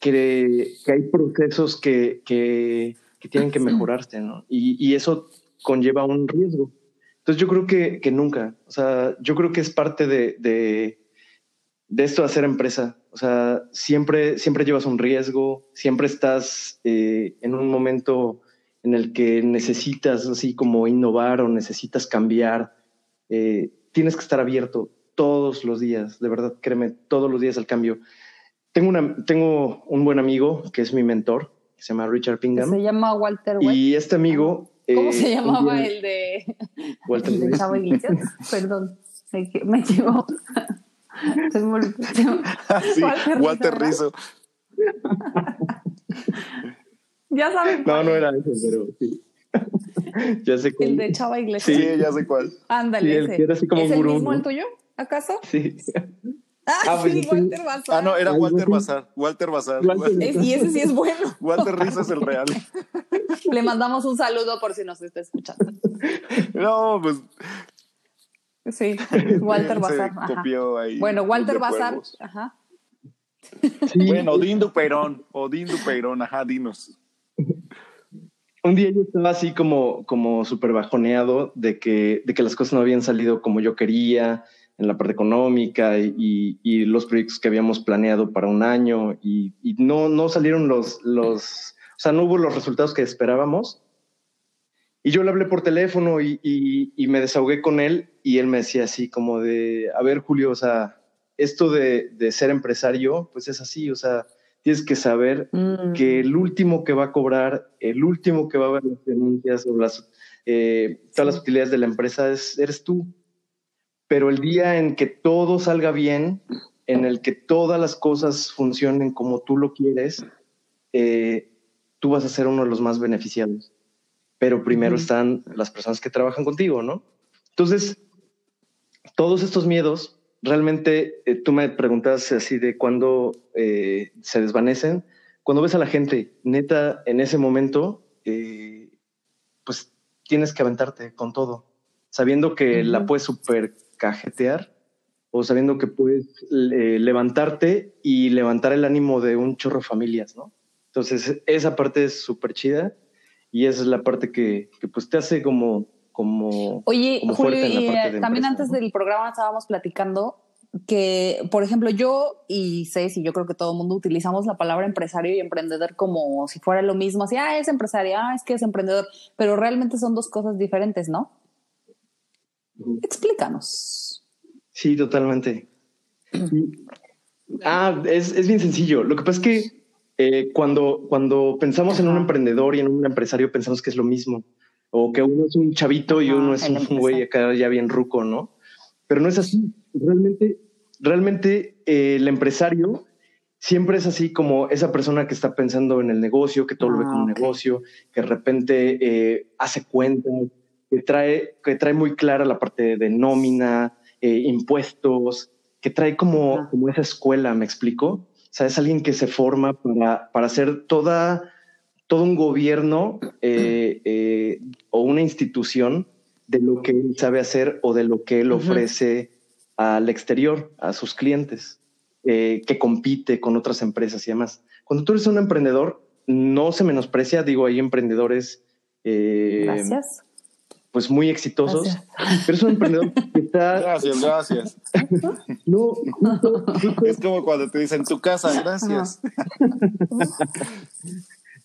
que hay procesos que, que, que tienen que mejorarse, ¿no? Y, y eso conlleva un riesgo. Entonces yo creo que, que nunca, o sea, yo creo que es parte de, de, de esto de hacer empresa. O sea, siempre, siempre llevas un riesgo, siempre estás eh, en un momento en el que necesitas así como innovar o necesitas cambiar, eh, tienes que estar abierto todos los días, de verdad, créeme, todos los días al cambio. Tengo, una, tengo un buen amigo que es mi mentor, que se llama Richard Pingham. Se llama Walter White. Y este amigo... ¿Cómo eh, se llamaba *laughs* el de, Walter el de. Chavo Iglesias? *laughs* Perdón, me, equi- me equivoco. *laughs* Olvidó. Sí, Walter Walter Rizzo. Ya saben. No, cuál no era ese, pero sí. ya sé cuál. El de Chava Iglesias. Sí, ya sé cuál. Ándale, Sí, ese. era así como ¿Es el gurú, mismo ¿no? el tuyo? ¿Acaso? Sí. Ah, Ah, sí, sí. Walter Bazar. Ah, no, era Walter. Bazar. Walter Bazar. Es- y ese sí es bueno. *laughs* Walter Rizzo es el real. *laughs* Le mandamos un saludo por si nos está escuchando. No, pues Sí, *laughs* Walter Bazar. ajá. copió ahí. Bueno, Walter Bazar. Ajá. Sí. Bueno, Odín Dupeirón. Odín Dupeirón, ajá, dinos. Un día yo estaba así como, como súper bajoneado de que, de que las cosas no habían salido como yo quería en la parte económica y, y los proyectos que habíamos planeado para un año y, y no, no salieron los, los, o sea, no hubo los resultados que esperábamos. Y yo le hablé por teléfono y, y- y me desahogué con él y él me decía así como de, a ver Julio, o sea, esto de, de ser empresario, pues es así, o sea, tienes que saber Mm. que el último que va a cobrar, el último que va a ver las denuncias o las, eh, todas las utilidades de la empresa es, eres tú. Pero el día en que todo salga bien, en el que todas las cosas funcionen como tú lo quieres, eh, tú vas a ser uno de los más beneficiados. Pero primero están las personas que trabajan contigo, ¿no? Entonces, todos estos miedos, realmente eh, tú me preguntas así de cuándo eh, se desvanecen. Cuando ves a la gente, neta, en ese momento, pues tienes que aventarte con todo, sabiendo que la puedes super cajetear o sabiendo que puedes eh, levantarte y levantar el ánimo de un chorro de familias, ¿no? Entonces, esa parte es súper chida y esa es la parte que, que, pues te hace como, como Oye, como Julio, fuerte en la y eh, también empresa, antes ¿no? del programa estábamos platicando que, por ejemplo, yo y y yo creo que todo el mundo utilizamos la palabra empresario y emprendedor como si fuera lo mismo, así, ah, es empresario, ah, es que es emprendedor, pero realmente son dos cosas diferentes, ¿no? Explícanos. Sí, totalmente. *clears throat* Ah, es, es bien sencillo. Lo que pasa es que eh, cuando, cuando pensamos en un emprendedor y en un empresario, pensamos que es lo mismo. O que uno es un chavito y uno es un güey acá ya bien ruco, ¿no? Pero no es así. Realmente, realmente eh, el empresario siempre es así como esa persona que está pensando en el negocio, que todo lo ve Ah, como un ok. negocio, que de repente eh, hace cuentas, que trae, que trae muy clara la parte de nómina, eh, impuestos, que trae como, como esa escuela, ¿me explico? O sea, es alguien que se forma para, para hacer toda, todo un gobierno eh, eh, o una institución de lo que él sabe hacer o de lo que él ofrece al exterior, a sus clientes, eh, que compite con otras empresas y demás. Cuando tú eres un emprendedor, no se menosprecia, digo, hay emprendedores eh, Gracias. Pues muy exitosos, Gracias. pero es un emprendedor que está... *laughs* Gracias, gracias. No, justo- justo Es como cuando te dicen tu casa, gracias. *laughs*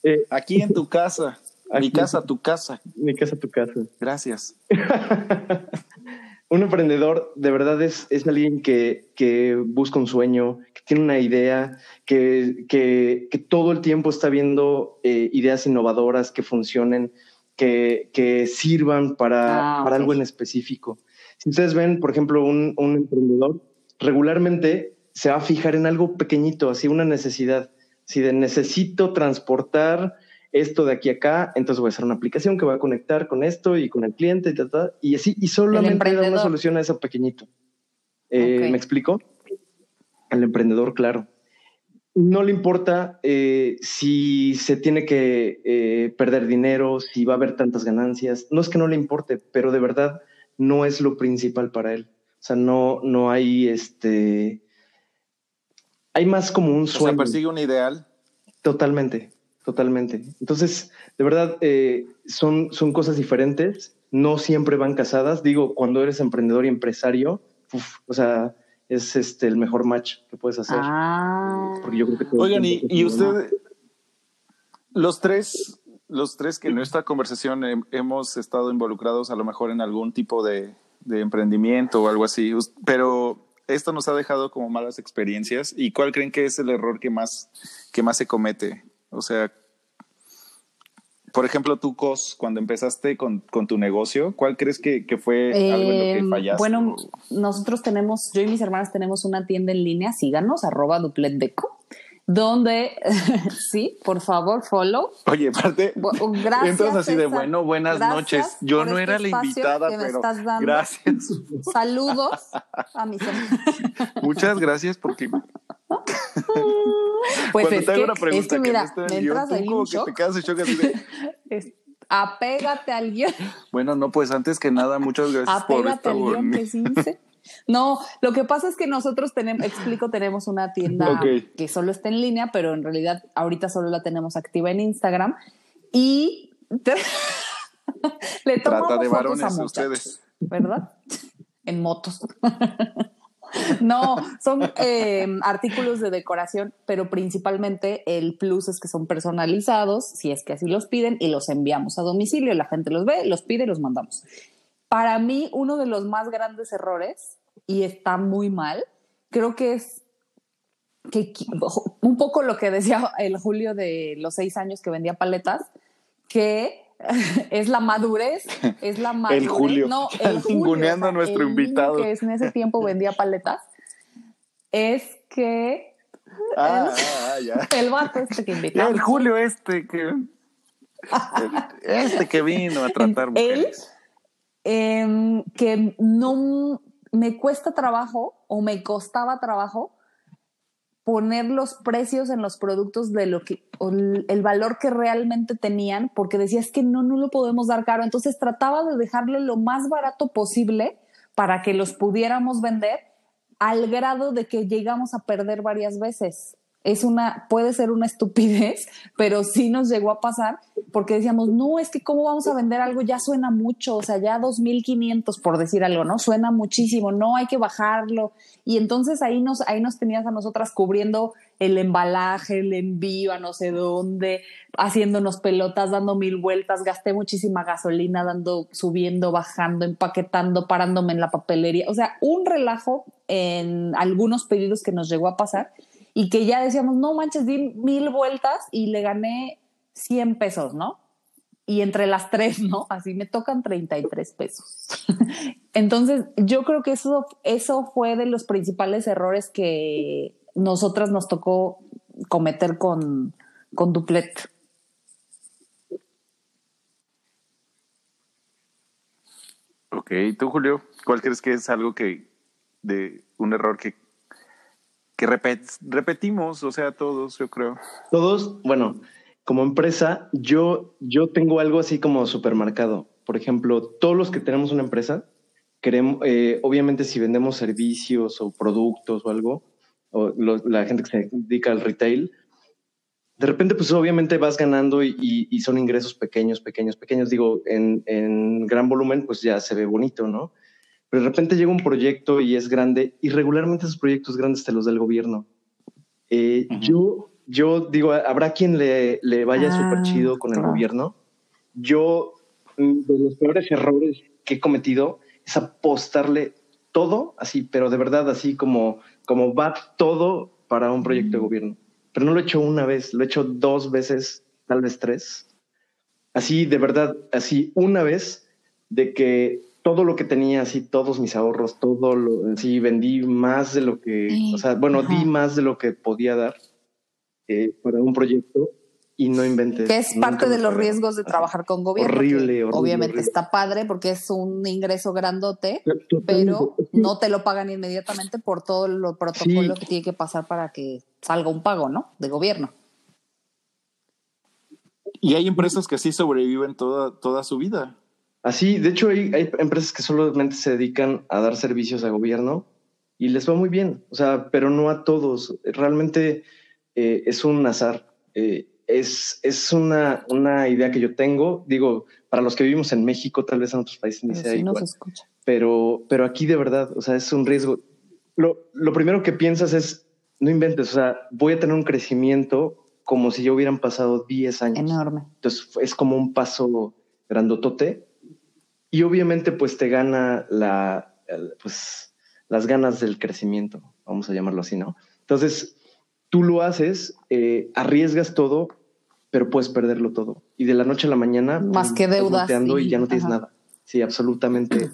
Eh, Aquí en tu casa. Mi Aquí. casa, tu casa. mi casa, tu casa. Gracias. *laughs* un emprendedor de verdad es, es alguien que, que busca un sueño, que tiene una idea, que, que, que todo el tiempo está viendo eh, ideas innovadoras que funcionen, que, que sirvan para, Ah, para algo en específico. Si ustedes ven, por ejemplo, un, un emprendedor, regularmente se va a fijar en algo pequeñito, así una necesidad. Si de necesito transportar esto de aquí a acá, entonces voy a hacer una aplicación que va a conectar con esto y con el cliente y, ta, ta, y así, y solamente da una solución a eso pequeñito. Eh. ¿Me explico? El emprendedor, claro. No le importa eh, si se tiene que eh, perder dinero, si va a haber tantas ganancias. No es que no le importe, pero de verdad no es lo principal para él. O sea, no, no hay este. Hay más como un O sea, sueño. persigue un ideal. Totalmente, totalmente. Entonces, de verdad, eh, son, son cosas diferentes, no siempre van casadas. Digo, cuando eres emprendedor y empresario, uf, o sea, es este el mejor match que puedes hacer. Ah. Porque yo creo que Oigan, y, usted, los tres los tres que en nuestra conversación hem- hemos estado involucrados a lo mejor en algún tipo de, de emprendimiento o algo así, pero esto nos ha dejado como malas experiencias. ¿Y cuál creen que es el error que más, que más se comete? O sea, por ejemplo, tú, Cos, cuando empezaste con, con tu negocio, ¿cuál crees que, que fue algo en lo que fallaste? bueno, nosotros tenemos, yo y mis hermanas tenemos una tienda en línea, síganos, arroba duplet deco, donde, *laughs* sí, por favor, follow. Oye, aparte, Gracias. entras así de bueno, buenas noches. Yo por no este era la invitada, que pero gracias. Saludos a mis *laughs* hermanas. Muchas gracias porque *laughs* Pues cuando es te hago que, una pregunta es que que mira, no en me el guion, tú como que te quedas en shock así de, Es- apégate al guion. bueno, no, pues antes que nada, muchas gracias por Apégate esta al guion que sí dice. No, lo que pasa es que nosotros tenemos, explico, tenemos una tienda que solo está en línea, pero en realidad ahorita solo la tenemos activa en Instagram y *laughs* le tomamos Trata de fotos varones a ustedes. ¿verdad? *laughs* En motos. *laughs* No, son eh, artículos de decoración, pero principalmente el plus es que son personalizados, si es que así los piden, y los enviamos a domicilio. La gente los ve, los pide y los mandamos. Para mí, uno de los más grandes errores, y está muy mal, creo que es que un poco lo que decía el Julio de los seis años que vendía paletas, que *laughs* es la madurez, es la madurez. Julio. No, *laughs* el Julio, a nuestro el niño invitado. que es- en ese tiempo vendía paletas, es que Ah, ah, ya. *laughs* el vato este que Ya, invitamos. el Julio este que este que vino a tratar Él, em, que no me cuesta trabajo o me costaba trabajo poner los precios en los productos de lo que o el valor que realmente tenían porque decía es que no no lo podemos dar caro entonces trataba de dejarlo lo más barato posible para que los pudiéramos vender al grado de que llegamos a perder varias veces es una puede ser una estupidez *laughs* pero sí nos llegó a pasar porque decíamos no es que cómo vamos a vender algo ya suena mucho o sea ya 2500 por decir algo no suena muchísimo no hay que bajarlo y entonces ahí nos ahí nos tenías a nosotras cubriendo el embalaje el envío a no sé dónde haciéndonos pelotas dando mil vueltas gasté muchísima gasolina dando subiendo bajando empaquetando parándome en la papelería. O sea un relajo en algunos pedidos que nos llegó a pasar y que ya decíamos, no manches, di mil vueltas y le gané 100 pesos, ¿no? Y entre las tres, ¿no? Así me tocan 33 pesos. *laughs* Entonces, yo creo que eso, eso fue de los principales errores que nosotras nos tocó cometer con, con Duplet. Ok, tú Julio, ¿cuál crees que es algo que de un error que que repet- repetimos, o sea, todos, yo creo. Todos, bueno, como empresa, yo, yo tengo algo así como supermercado. Por ejemplo, todos los que tenemos una empresa, queremos, eh, obviamente si vendemos servicios o productos o algo, o la gente que se dedica al retail, de repente pues obviamente vas ganando y son ingresos pequeños, pequeños, pequeños. Digo, en, en gran volumen pues ya se ve bonito, ¿no? Pero de repente llega un proyecto y es grande y regularmente esos proyectos grandes te los da el gobierno. Eh. Yo, yo digo, habrá quien le, le vaya Ah, súper chido con el claro. gobierno. Yo, mm, de los peores errores que he cometido es apostarle todo, así, pero de verdad, así como, como va todo para un proyecto de gobierno. Pero no lo he hecho una vez, lo he hecho dos veces, tal vez tres. Así, de verdad, así, una vez de que todo lo que tenía, así, todos mis ahorros, todo lo, así, vendí más de lo que, Sí. o sea, bueno, Ajá. di más de lo que podía dar eh, para un proyecto y no inventé. Que es parte de los riesgos de trabajar con gobierno. Horrible, horrible, Obviamente horrible. está padre porque es un ingreso grandote, Totalmente. pero no te lo pagan inmediatamente por todo el protocolo Sí. que tiene que pasar para que salga un pago, ¿no? De gobierno. Y hay empresas que sí sobreviven toda, toda su vida. Así, de hecho, hay, hay empresas que solamente se dedican a dar servicios a gobierno y les va muy bien, o sea, pero no a todos. Realmente eh, es un azar. Eh, es es una, una idea que yo tengo. Digo, para los que vivimos en México, tal vez en otros países ni Pero sea sí no igual. se escucha. pero, pero aquí de verdad, o sea, es un riesgo. Lo, lo primero que piensas es, no inventes, o sea, voy a tener un crecimiento como si ya hubieran pasado 10 años. Enorme. Entonces es como un paso grandotote y obviamente pues te gana la, pues, las ganas del crecimiento, vamos a llamarlo así, ¿no? Entonces tú lo haces, eh, arriesgas todo, pero puedes perderlo todo. Y de la noche a la mañana... Más pum, que deudas, sí. Y ya no tienes Ajá. nada. Sí, absolutamente.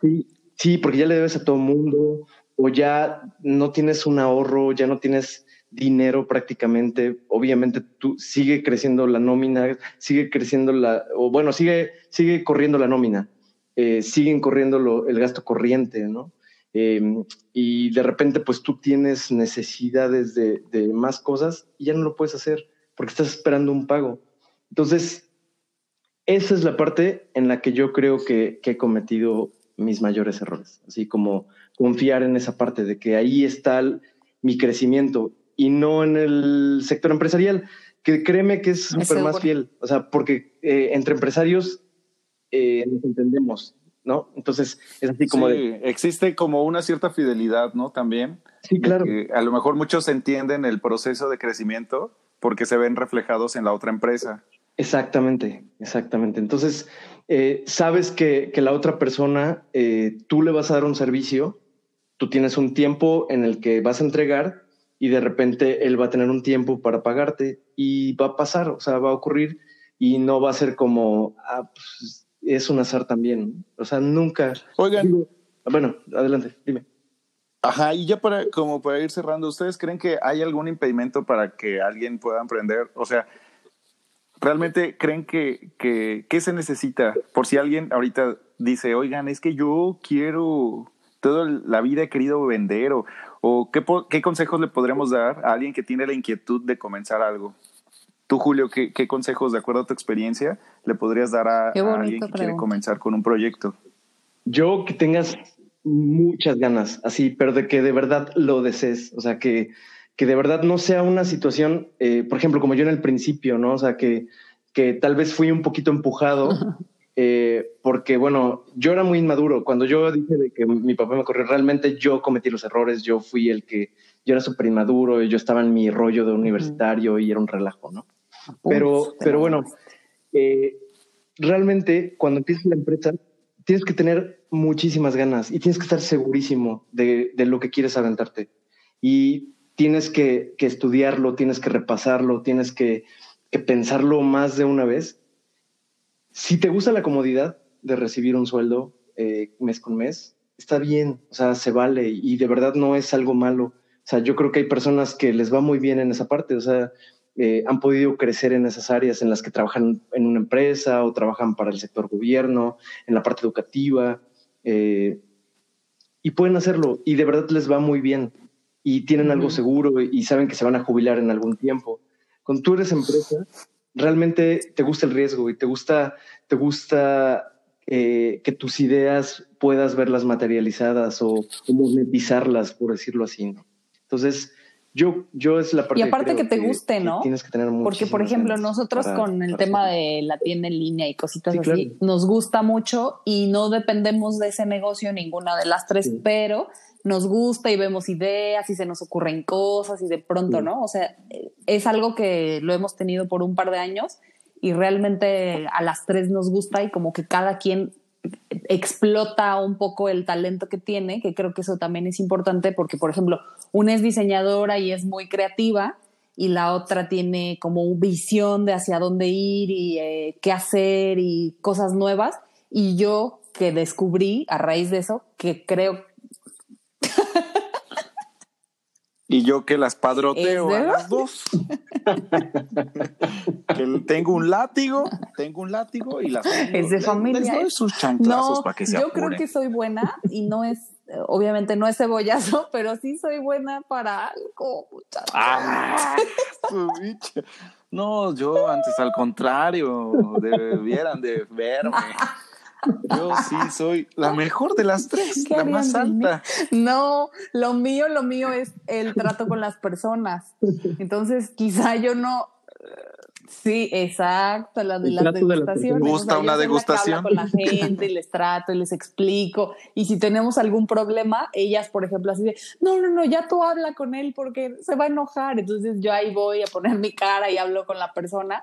Sí, sí, porque ya le debes a todo mundo o ya no tienes un ahorro, ya no tienes dinero prácticamente. Obviamente tú sigue creciendo la nómina, sigue creciendo la, o bueno, sigue, sigue corriendo la nómina, eh, siguen corriendo lo- el gasto corriente, ¿no? Eh, y de repente pues tú tienes necesidades de, de más cosas y ya no lo puedes hacer porque estás esperando un pago. Entonces, esa es la parte en la que yo creo que, he cometido mis mayores errores, así como confiar en esa parte de que ahí está mi crecimiento y no en el sector empresarial, que créeme que es súper más fiel, o sea, porque eh, entre empresarios eh, nos entendemos, ¿no? Entonces es así como Sí, de, existe como una cierta fidelidad, ¿no? También. sí, claro, Que a lo mejor muchos entienden el proceso de crecimiento porque se ven reflejados en la otra empresa. Exactamente, exactamente. Entonces, eh, sabes que, que la otra persona, eh, tú le vas a dar un servicio, tú tienes un tiempo en el que vas a entregar y de repente él va a tener un tiempo para pagarte y va a pasar, o sea, va a ocurrir y no va a ser como, ah, pues, es un azar también. O sea, nunca. Oigan, Digo, bueno, adelante, dime. Ajá, y ya para, como para ir cerrando, ¿ustedes creen que hay algún impedimento para que alguien pueda emprender? O sea, ¿realmente creen que, que, que se necesita? Por si alguien ahorita dice, oigan, es que yo quiero, toda la vida he querido vender, o, o ¿qué, consejos le podremos dar a alguien que tiene la inquietud de comenzar algo? Tú, Julio, ¿qué, qué consejos, de acuerdo a tu experiencia, le podrías dar a, alguien que quiere comenzar con un proyecto? Yo que tengas muchas ganas, así, pero de que de verdad lo desees, o sea, que, que de verdad no sea una situación, eh, por ejemplo, como yo en el principio, ¿no? O sea, que, que tal vez fui un poquito empujado, *laughs* eh, porque, bueno, yo era muy inmaduro. Cuando yo dije de que mi papá me corrió, realmente yo cometí los errores, yo fui el que, yo era súper inmaduro, y yo estaba en mi rollo de universitario y era un relajo, ¿no? Pero, Uf, pero bueno, eh, realmente cuando empiezas la empresa tienes que tener muchísimas ganas y tienes que estar segurísimo de, de lo que quieres aventarte. Y tienes que, que estudiarlo, tienes que repasarlo, tienes que, que pensarlo más de una vez. Si te gusta la comodidad de recibir un sueldo eh, mes con mes, está bien, o sea, se vale y de verdad no es algo malo. O sea, yo creo que hay personas que les va muy bien en esa parte, o sea, eh, han podido crecer en esas áreas en las que trabajan en una empresa o trabajan para el sector gobierno, en la parte educativa, eh, y pueden hacerlo y de verdad les va muy bien y tienen algo seguro y saben que se van a jubilar en algún tiempo. Cuando tú eres empresa, realmente te gusta el riesgo y te gusta, te gusta eh, que tus ideas puedas verlas materializadas o, o monetizarlas, por decirlo así. ¿no? Entonces, yo, yo es la parte Y aparte que te guste, ¿no? tienes que tener Porque, por ejemplo, nosotros para- con el tema de la tienda en línea y cositas Sí, así, claro. nos gusta mucho y no dependemos de ese negocio ninguna de las tres, Sí. pero nos gusta y vemos ideas y se nos ocurren cosas y de pronto, Sí. ¿no? O sea, es algo que lo hemos tenido por un par de años y realmente a las tres nos gusta y como que cada quien explota un poco el talento que tiene, que creo que eso también es importante porque, por ejemplo, una es diseñadora y es muy creativa y la otra tiene como visión de hacia dónde ir y eh, qué hacer y cosas nuevas. Y yo que descubrí a raíz de eso, que creo Y yo que las padroteo ¿Es a las dos. *laughs* que tengo un látigo, tengo un látigo y las. Es de familia. Les doy sus chanclazos no, para que se yo creo que soy buena y no es, obviamente no es cebollazo, *laughs* pero sí soy buena para algo, muchachos. Ah. No, yo antes al contrario, debieran de verme. *laughs* Yo sí soy la mejor de las tres, ¿Qué la más alta. No, lo mío, lo mío es el trato con las personas. Entonces, quizá yo no, Sí, exacto, la de El las de las degustaciones. personas. Gusta una soy la que degustación. con la gente, y les trato y les explico. Y si tenemos algún problema, ellas, por ejemplo, así de, no, no, no, ya tú habla con él porque se va a enojar. Entonces yo ahí voy a poner mi cara y hablo con la persona.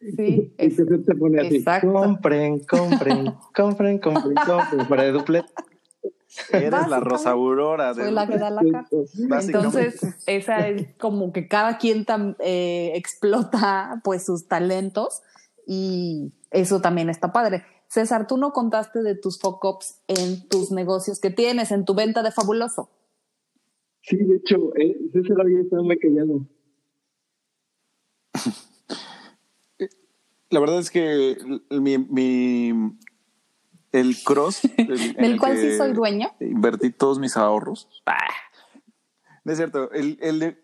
Sí, *laughs* Y es- se te pone así, exacto. compren, compren, compren, compren, compren, para Eduplet. Eres la Rosa Aurora. de- soy la que da la cara. Básicamente. Entonces, esa es como que cada quien tam- eh, explota pues sus talentos y eso también está padre. César, tú no contaste de tus fuck-ups en tus negocios que tienes, en tu venta de fabuloso. Sí, de hecho, eh, César había estado muy callado. *laughs* La verdad es que mi, mi- el cross *laughs* el- Del el cual sí soy dueño. Invertí todos mis ahorros. No es cierto. El, el,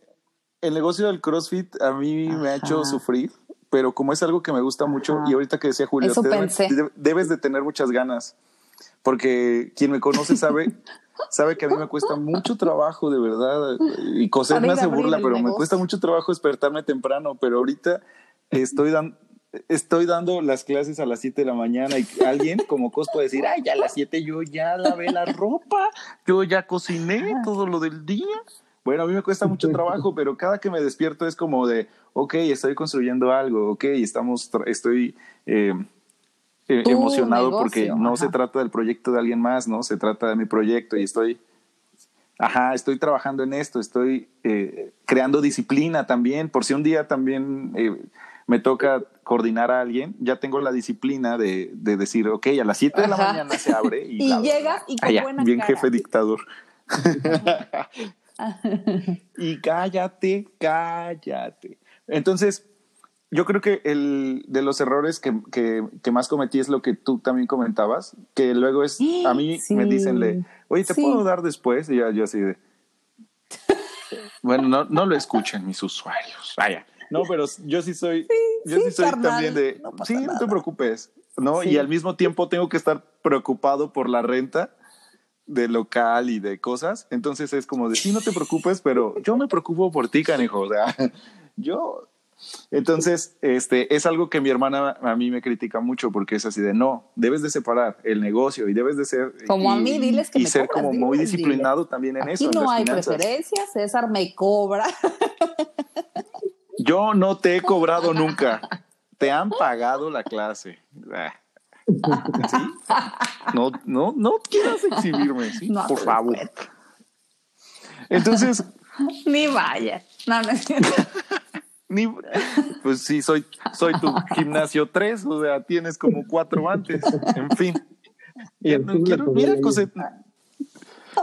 el negocio del CrossFit a mí me ha hecho sufrir, pero como es algo que me gusta mucho, Ajá. y ahorita que decía Julio, debes de tener muchas ganas, porque quien me conoce sabe, *laughs* sabe que a mí me cuesta mucho trabajo, de verdad, y Cosette me hace burla, pero me cuesta mucho trabajo despertarme temprano, pero ahorita estoy dando... Estoy dando las clases a las 7 de la mañana y alguien como Cos puede decir, ay, ya a las 7 yo ya lavé la ropa, yo ya cociné todo lo del día. Bueno, a mí me cuesta mucho trabajo, pero cada que me despierto es como de, ok, estoy construyendo algo, ok, estamos, estoy eh, eh, Tu emocionado porque no ajá. se trata del proyecto de alguien más, ¿no? Se trata de mi proyecto y estoy, ajá, estoy trabajando en esto, estoy eh, creando disciplina también, por si un día también eh, me toca coordinar a alguien, ya tengo la disciplina de, de decir, ok, a las 7 de la mañana se abre y, *laughs* llegas y con Ah, ya, buena bien cara. jefe dictador. *laughs* y cállate, cállate. Entonces, yo creo que el de los errores que, que- que más cometí es lo que tú también comentabas, que luego es, a mí Sí. *gasps* me dicen, le, oye, ¿te Sí. puedo dar después? Y ya, yo así de... *laughs* Bueno, no, no lo escuchen mis usuarios. Vaya. No, pero yo sí soy, yo sí, sí soy carnal, también de, no sí, no te preocupes, ¿no? Sí. Y al mismo tiempo tengo que estar preocupado por la renta de local y de cosas. Entonces es como de, sí, no te preocupes, pero yo me preocupo por ti, canijo. O sea, *laughs* yo... Entonces, este, es algo que mi hermana a mí me critica mucho porque es así de, no, debes de separar el negocio y debes de ser... Como a mí, diles que Y me ser cobras, como muy diles, disciplinado también en Aquí eso. en no las hay finanzas. preferencias, César me cobra. *laughs* Yo no te he cobrado nunca. Te han pagado la clase. Ah. ¿Sí? No, no, no quieras exhibirme, ¿sí? No, Por favor. Entonces, Ni vaya. No, no es ni, pues sí, soy, soy tu gimnasio 3, o sea, tienes como cuatro antes. En fin. Y el No quiero- mira, ahí.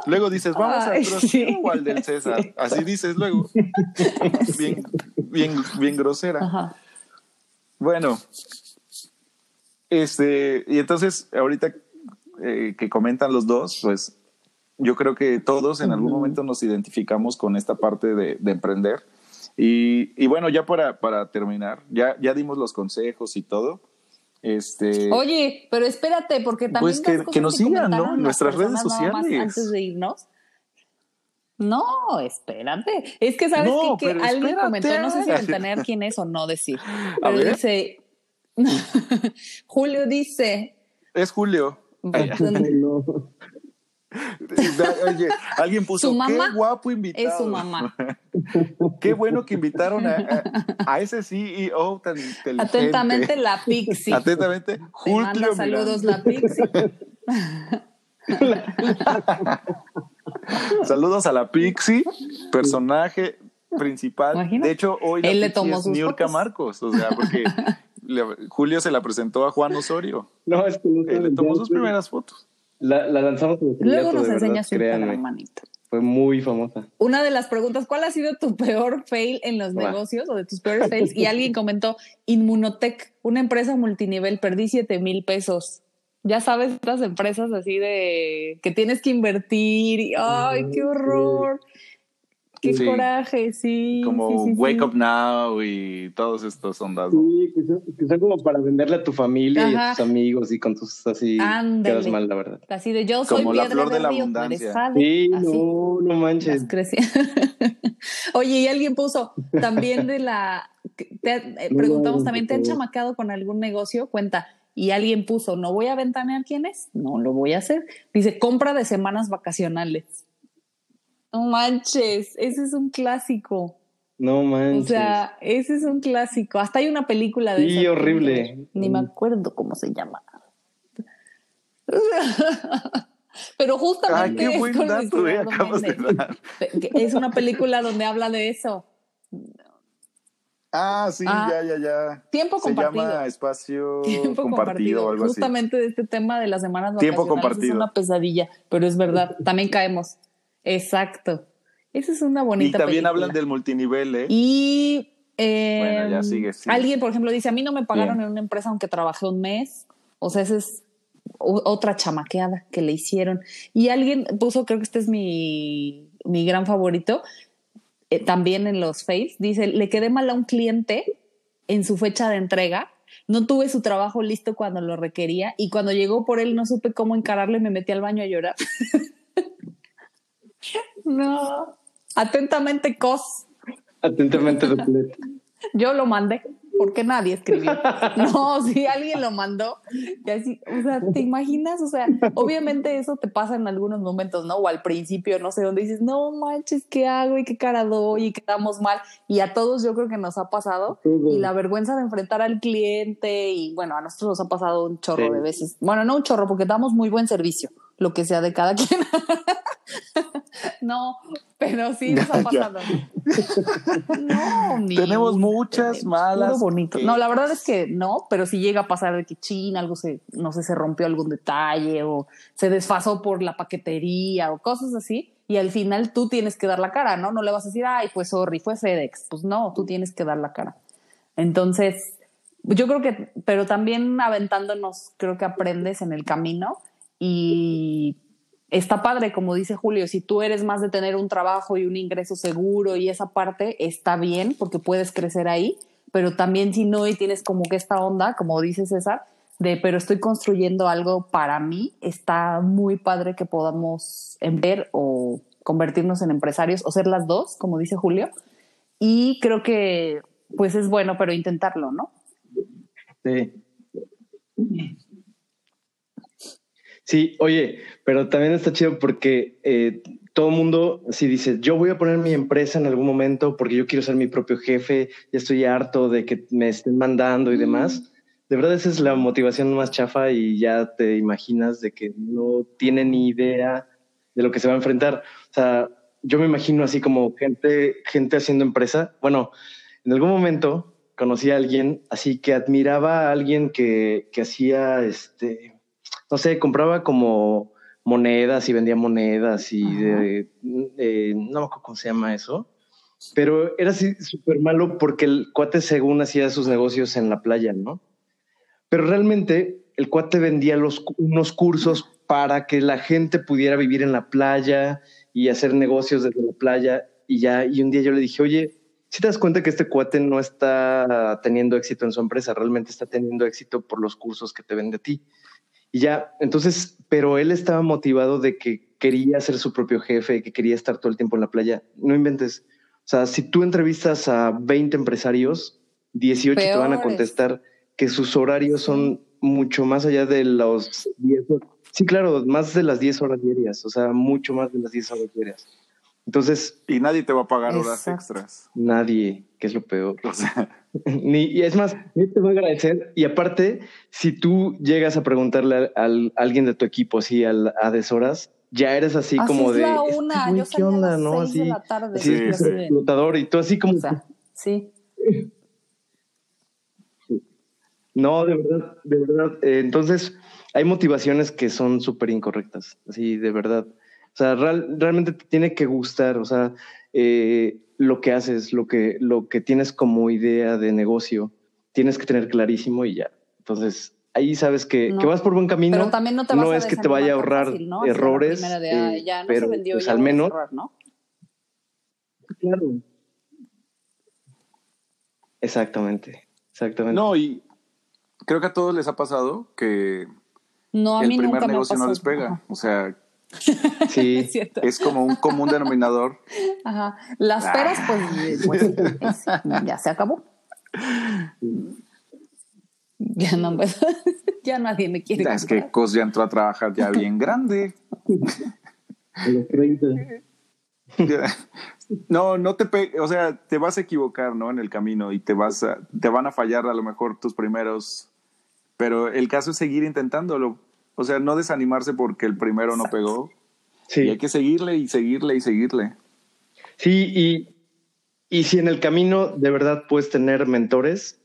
Luego dices, vamos Ay, al CrossFit sí. o al del César. Sí. Así dices luego. *laughs* Bien, bien, bien grosera. Ajá. Bueno, este, y entonces ahorita eh, que comentan los dos, pues yo creo que todos en algún momento nos identificamos con esta parte de, de emprender. Y, y bueno, ya para, para terminar, ya, ya dimos los consejos y todo. Este, Oye, pero espérate, porque también Pues que- cosas que nos sigan, ¿no? En nuestras redes sociales. Antes de irnos. No, espérate. Es que sabes No, que, que alguien espérate. comentó, no sé si *laughs* ventanear quién es o no decir. *laughs* A Pero ver. dice, *laughs* Julio dice, es Julio. Ay, Ay, no. Oye, alguien puso, Su mamá qué guapo invitado. es su mamá. *laughs* Qué bueno que invitaron a, a, a ese CEO tan inteligente. Atentamente la Pixie. Atentamente, Te Julio manda saludos la Pixie. *laughs* Saludos a la Pixie, personaje principal. Imagínate. De hecho, hoy la Él le tomó es Niurka. Marcos, o sea, porque *laughs* Julio se la presentó a Juan Osorio. No, es que no Eh, le tomó sus primeras fotos. La, la lanzamos en el Luego nos de verdad, enseña su. Instagram, manito. Fue muy famosa. Una de las preguntas, ¿cuál ha sido tu peor fail en los negocios o de tus peores fails? Y alguien *laughs* comentó, Inmunotech, una empresa multinivel, perdí 7 mil pesos. Ya sabes, otras empresas así de que tienes que invertir y ¡ay, qué horror! ¡Qué Sí. coraje! Sí. Como sí, sí, Wake sí. Up Now y todos estos ondas. ¿no? Sí, que son, que son como para venderle a tu familia y a tus amigos y con tus así Ándale. quedas mal, la verdad. Así de yo soy Como la piedra flor de la río, abundancia. Sí, Así. no, no manches. *laughs* Oye, y alguien puso también de la te, eh, *laughs* preguntamos no, también, ¿te han favor. chamaqueado con algún negocio? Cuenta. Y alguien puso, no voy a ventanear quién es, no lo voy a hacer. Dice, compra de semanas vacacionales. No manches, ese es un clásico. No O manches. sea, ese es un clásico. Hasta hay una película de Sí, eso. horrible. Ni me acuerdo cómo se llama. *laughs* Pero justamente qué es buen dato, eh, acabas de dar. Es una película donde habla de eso. Ah, sí, Ah, ya, ya, ya. tiempo Se compartido. llama espacio Tiempo compartido, o algo así. Justamente de este tema de las semanas Tiempo compartido. Es una pesadilla, pero es verdad. También caemos. Exacto. Esa es una Y bonita también película. hablan del multinivel, ¿eh? Y eh, Bueno, ya sigue, sigue. alguien, por ejemplo, dice, a mí no me pagaron Bien. en una empresa aunque trabajé un mes. O sea, esa es otra chamaqueada que le hicieron. Y alguien puso, creo que este es mi, mi gran favorito, eh, también en los Face, dice, le quedé mal a un cliente en su fecha de entrega. No tuve su trabajo listo cuando lo requería y cuando llegó por él no supe cómo encararlo y me metí al baño a llorar. *laughs* no. Atentamente, Cos. Atentamente, *laughs* Doculet. Yo lo mandé porque nadie escribió. No, si alguien lo mandó. Y así, o sea, ¿te imaginas? O sea, obviamente eso te pasa en algunos momentos, ¿no? O al principio, no sé, donde dices, no manches, ¿qué hago? Y qué cara doy y quedamos mal. Y a todos yo creo que nos ha pasado. Y la vergüenza de enfrentar al cliente. Y bueno, a nosotros nos ha pasado un chorro Sí. de veces. Bueno, no un chorro, porque damos muy buen servicio, lo que sea de cada quien. *laughs* no, pero sí nos ha *laughs* pasado. No, ni Tenemos muchas malas puro bonito. que- No, la verdad es que no, pero si llega a pasar de que chin, algo se, no sé, se rompió algún detalle o se desfasó por la paquetería o cosas así. Y al final tú tienes que dar la cara, ¿no? No le vas a decir, ay, pues sorry, fue FedEx. Pues no, tú tienes que dar la cara. Entonces, yo creo que, pero también aventándonos, creo que aprendes en el camino y está padre, como dice Julio, si tú eres más de tener un trabajo y un ingreso seguro y esa parte está bien porque puedes crecer ahí, pero también si no y tienes como que esta onda, como dice César, de pero estoy construyendo algo para mí, está muy padre que podamos ver o convertirnos en empresarios o ser las dos, como dice Julio. Y creo que pues es bueno, pero intentarlo, ¿no? Sí. Sí, oye, pero también está chido porque eh, todo el mundo, si dice, yo voy a poner mi empresa en algún momento porque yo quiero ser mi propio jefe, ya estoy harto de que me estén mandando y demás. De verdad, esa es la motivación más chafa y ya te imaginas de que no tiene ni idea de lo que se va a enfrentar. O sea, yo me imagino así como gente, gente haciendo empresa. Bueno, en algún momento conocí a alguien así que admiraba a alguien que, que hacía, este, no sé, compraba como monedas y vendía monedas y de, de- no me acuerdo cómo se llama eso, pero era así súper malo porque el cuate según hacía sus negocios en la playa, ¿no? Pero realmente el cuate vendía los, unos cursos para que la gente pudiera vivir en la playa y hacer negocios desde la playa y ya, y un día yo le dije, oye, si te das cuenta que este cuate no está teniendo éxito en su empresa, realmente está teniendo éxito por los cursos que te vende a ti. Y ya, entonces, pero él estaba motivado de que quería ser su propio jefe, que quería estar todo el tiempo en la playa. No inventes. O sea, si tú entrevistas a 20 empresarios, 18 te van a contestar que sus horarios son mucho más allá de los 10 horas. Sí, claro, más de las 10 horas diarias, o sea, mucho más de las 10 horas diarias. Entonces, Y nadie te va a pagar horas Exacto. extras. nadie, que es lo peor. O sea, *laughs* Ni, y es más, ni te voy a agradecer. Y aparte, si tú llegas a preguntarle al, al- a alguien de tu equipo, así al- a deshoras, ya eres así, Así como es de. la "Este una, güey, yo ¿Qué a onda, las no? Así, de la tarde. así Sí, es sí. explotador. Y tú, así como. O sea, sí. *laughs* No, de verdad, de verdad. Eh, entonces, hay motivaciones que son súper incorrectas, así, de verdad. O sea, real- realmente te tiene que gustar, o sea, eh, lo que haces, lo que, lo que tienes como idea de negocio, tienes que tener clarísimo y ya. Entonces, ahí sabes que, No. que vas por buen camino. Pero también no te vas a es que te vaya a ahorrar fácil, ¿no? Errores, de, eh, "Ay, ya no pero se vendió, pues ya al menos, cerrar", ¿no? claro. Exactamente, exactamente. no, y creo que a todos les ha pasado que No, a el mí primer nunca me ha negocio no les pega. O sea, *laughs* sí, Es como un común denominador. Ajá. Las peras, pues, pues, pues, ya se acabó. Ya no, *laughs* ya nadie me quiere. Es que. Cos ya entró a trabajar ya bien grande. A los 30. No, no te pe o sea, te vas a equivocar, ¿no? En el camino y te vas a, te van a fallar a lo mejor tus primeros, pero el caso es seguir intentándolo. O sea, no desanimarse porque el primero no pegó. Y hay Sí, que seguirle y seguirle y seguirle. sí, y, y si en el camino de verdad puedes tener mentores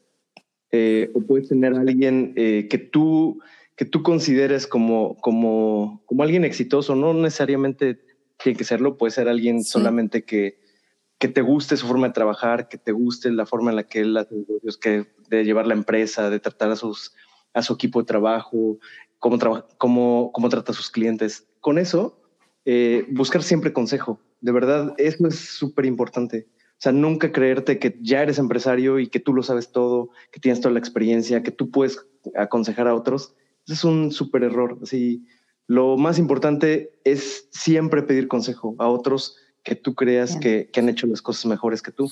eh, o puedes tener a alguien eh, que tú que tú consideres como, como, como alguien exitoso, no necesariamente tiene que serlo, puede ser alguien Sí. solamente que, que te guste su forma de trabajar, que te guste la forma en la que él hace negocios, que de llevar la empresa, de tratar a sus a su equipo de trabajo, cómo, traba- cómo, cómo trata a sus clientes. Con eso, eh, buscar siempre consejo. De verdad, eso es súper importante. O sea, nunca creerte que ya eres empresario y que tú lo sabes todo, que tienes toda la experiencia, que tú puedes aconsejar a otros. Ese es un súper error. Así, lo más importante es siempre pedir consejo a otros que tú creas que, que han hecho las cosas mejores que tú.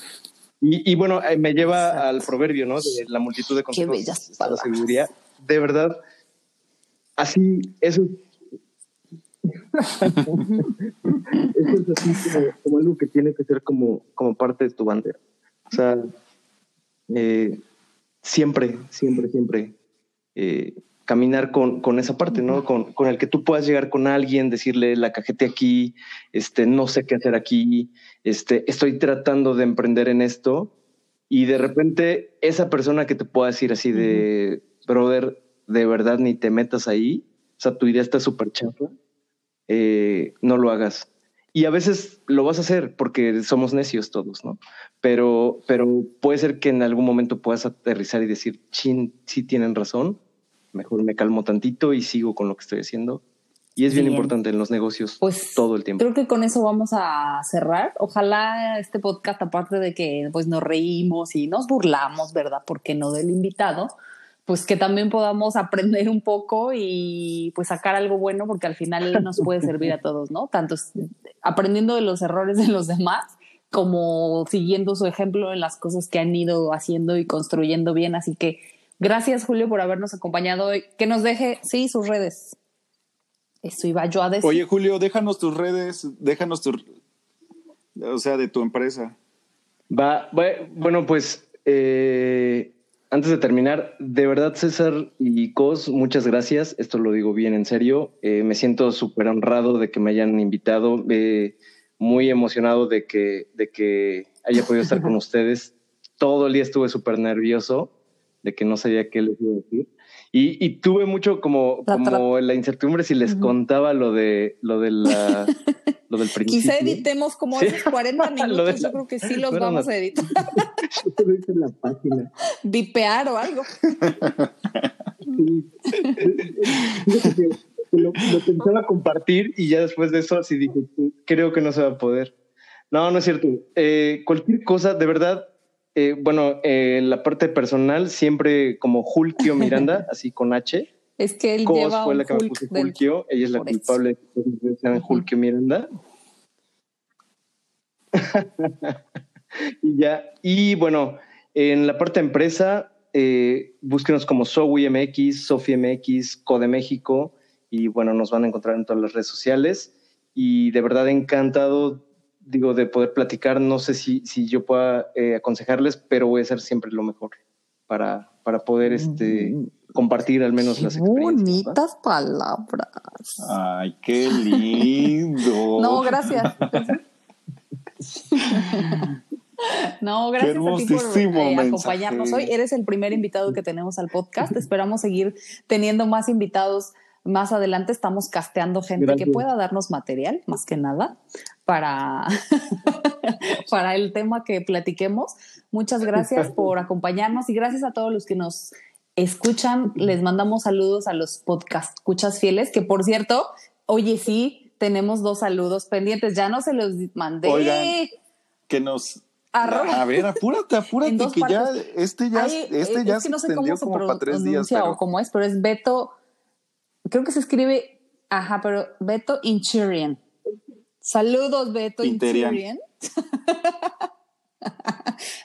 Y, y bueno, me lleva Exacto. al proverbio, ¿no? De la multitud de consejos. bellas está la palabras. sabiduría. De verdad, así, eso eso es así como, como algo que tiene que ser como, como parte de tu bandera. O sea, eh, siempre, siempre, siempre eh, caminar con, con esa parte, ¿no? Con, con el que tú puedas llegar con alguien, decirle la cajete aquí, este, no sé qué hacer aquí, este, estoy tratando de emprender en esto. Y de repente esa persona que te pueda decir así de, brother, de verdad ni te metas ahí, o sea, tu idea está súper chafa, eh, no lo hagas. Y a veces lo vas a hacer porque somos necios todos, ¿no? Pero, pero puede ser que en algún momento puedas aterrizar y decir, chin, sí tienen razón, mejor me calmo tantito y sigo con lo que estoy haciendo. Y es bien, Bien. importante en los negocios Pues todo el tiempo. Creo que con eso vamos a cerrar. Ojalá este podcast, aparte de que pues nos reímos y nos burlamos, ¿verdad? Porque no del invitado, pues que también podamos aprender un poco y pues sacar algo bueno, porque al final nos puede servir a todos, ¿no? Tanto aprendiendo de los errores de los demás como siguiendo su ejemplo en las cosas que han ido haciendo y construyendo bien. Así que gracias, Julio, por habernos acompañado hoy. Que nos deje, sí, sus redes. Eso iba yo a decir. Oye, Julio, déjanos tus redes, déjanos tu, o sea, de tu empresa. Va, bue- bueno, pues eh, antes de terminar, de verdad, César y Cos, muchas gracias. Esto lo digo bien en serio. Eh, me siento súper honrado de que me hayan invitado, eh, muy emocionado de que, de que haya podido estar con *laughs* ustedes. Todo el día estuve súper nervioso de que no sabía qué les iba a decir. Y, y tuve mucho como, La como la incertidumbre si les contaba lo de lo de la *laughs* lo del principio. Quizá editemos como Sí. esos 40 *laughs* Lo de minutos, la- yo creo que sí los vamos a editar, *laughs* Yo te lo hice en la página. vipear o algo. Lo pensaba compartir y ya después de eso así dije, creo que no se va a poder. No, no es cierto. Eh, cualquier cosa, de verdad, eh, bueno, eh, en la parte personal, siempre como Julio *laughs* Miranda, así con H. Es que él Cos lleva fue la que me puso del- ella es la culpable de que sean Julio Miranda. *laughs* y ya, y bueno, en la parte empresa, eh, búsquenos como Sowi MX, Sofi MX, Code México, y bueno, nos van a encontrar en todas las redes sociales. Y de verdad encantado, digo, de poder platicar. No sé si, si yo pueda eh, aconsejarles, pero voy a hacer siempre lo mejor para, para poder este, compartir al menos las experiencias. ¿va? palabras. Ay, qué lindo. *laughs* No, gracias. *laughs* No, gracias a ti por eh, acompañarnos hoy. Eres el primer invitado que tenemos al podcast. Esperamos seguir teniendo más invitados más adelante. Estamos casteando gente que pueda darnos material, más que nada, para, *laughs* para el tema que platiquemos. Muchas gracias por acompañarnos y gracias a todos los que nos escuchan. Les mandamos saludos a los podcast escuchas fieles, que por cierto, oye, sí, tenemos dos saludos pendientes. Ya no se los mandé. Oigan, Que nos. Arroba. *laughs* A ver, apúrate, apúrate, que ya, este ya, Ay, este eh, ya es que no sé extendió se como para tres días. Pero o cómo es, pero es Beto. Creo que se escribe, ajá, pero Beto Inchurian. Saludos, Beto Interian. Inchurian.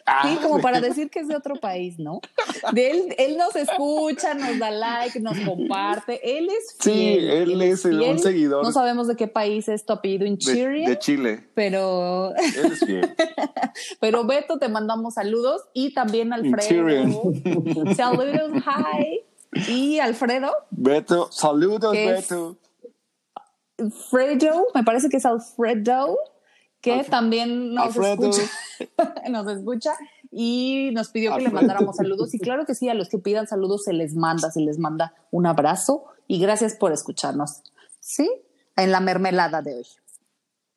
Ah, Sí, como para decir que es de otro país, ¿no? De él, él nos escucha, nos da like, nos comparte. Él es Sí, fiel. él es un seguidor. No sabemos de qué país es tu apellido en de, Chile, de Chile. pero, Él es fiel. *laughs* pero Beto, te mandamos saludos y también Alfredo. Saludos, hi. Y Alfredo, Beto, saludos. Beto. Fredo, me parece que es Alfredo, que Alfredo. también nos Alfredo. escucha, *laughs* nos escucha y nos pidió que le mandáramos saludos. Y claro que sí, a los que pidan saludos se les manda, se les manda un abrazo y gracias por escucharnos. ¿Sí? En la mermelada de hoy.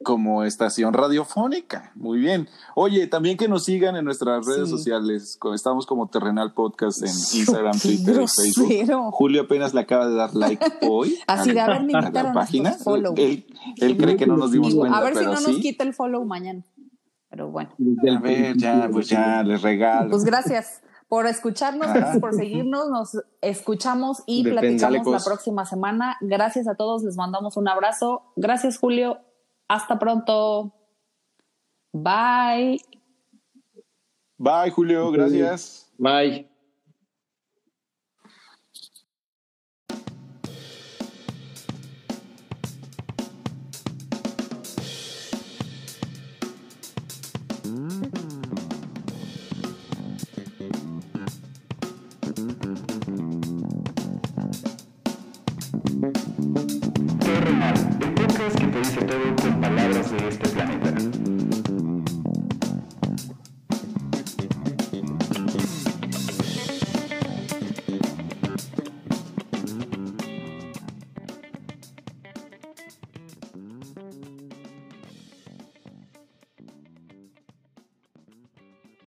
Como estación radiofónica. Muy bien. Oye, también que nos sigan en nuestras redes Sí. sociales. Estamos como Terrenal Podcast en Instagram, Twitter y Facebook. grosero. Julio apenas le acaba de dar like *laughs* hoy. Así de, a ver, me a la página. follow. Él, él cree que no nos dimos Digo, cuenta, a ver si no sí. nos quita el follow mañana. Pero bueno, A ver, ya, pues ya, les regalo. pues gracias por escucharnos, gracias por seguirnos, nos escuchamos y Depende. Platicamos la pues. próxima semana. Gracias a todos, les mandamos un abrazo. Gracias, Julio. Hasta pronto. Bye. Bye, Julio. Gracias. Bye.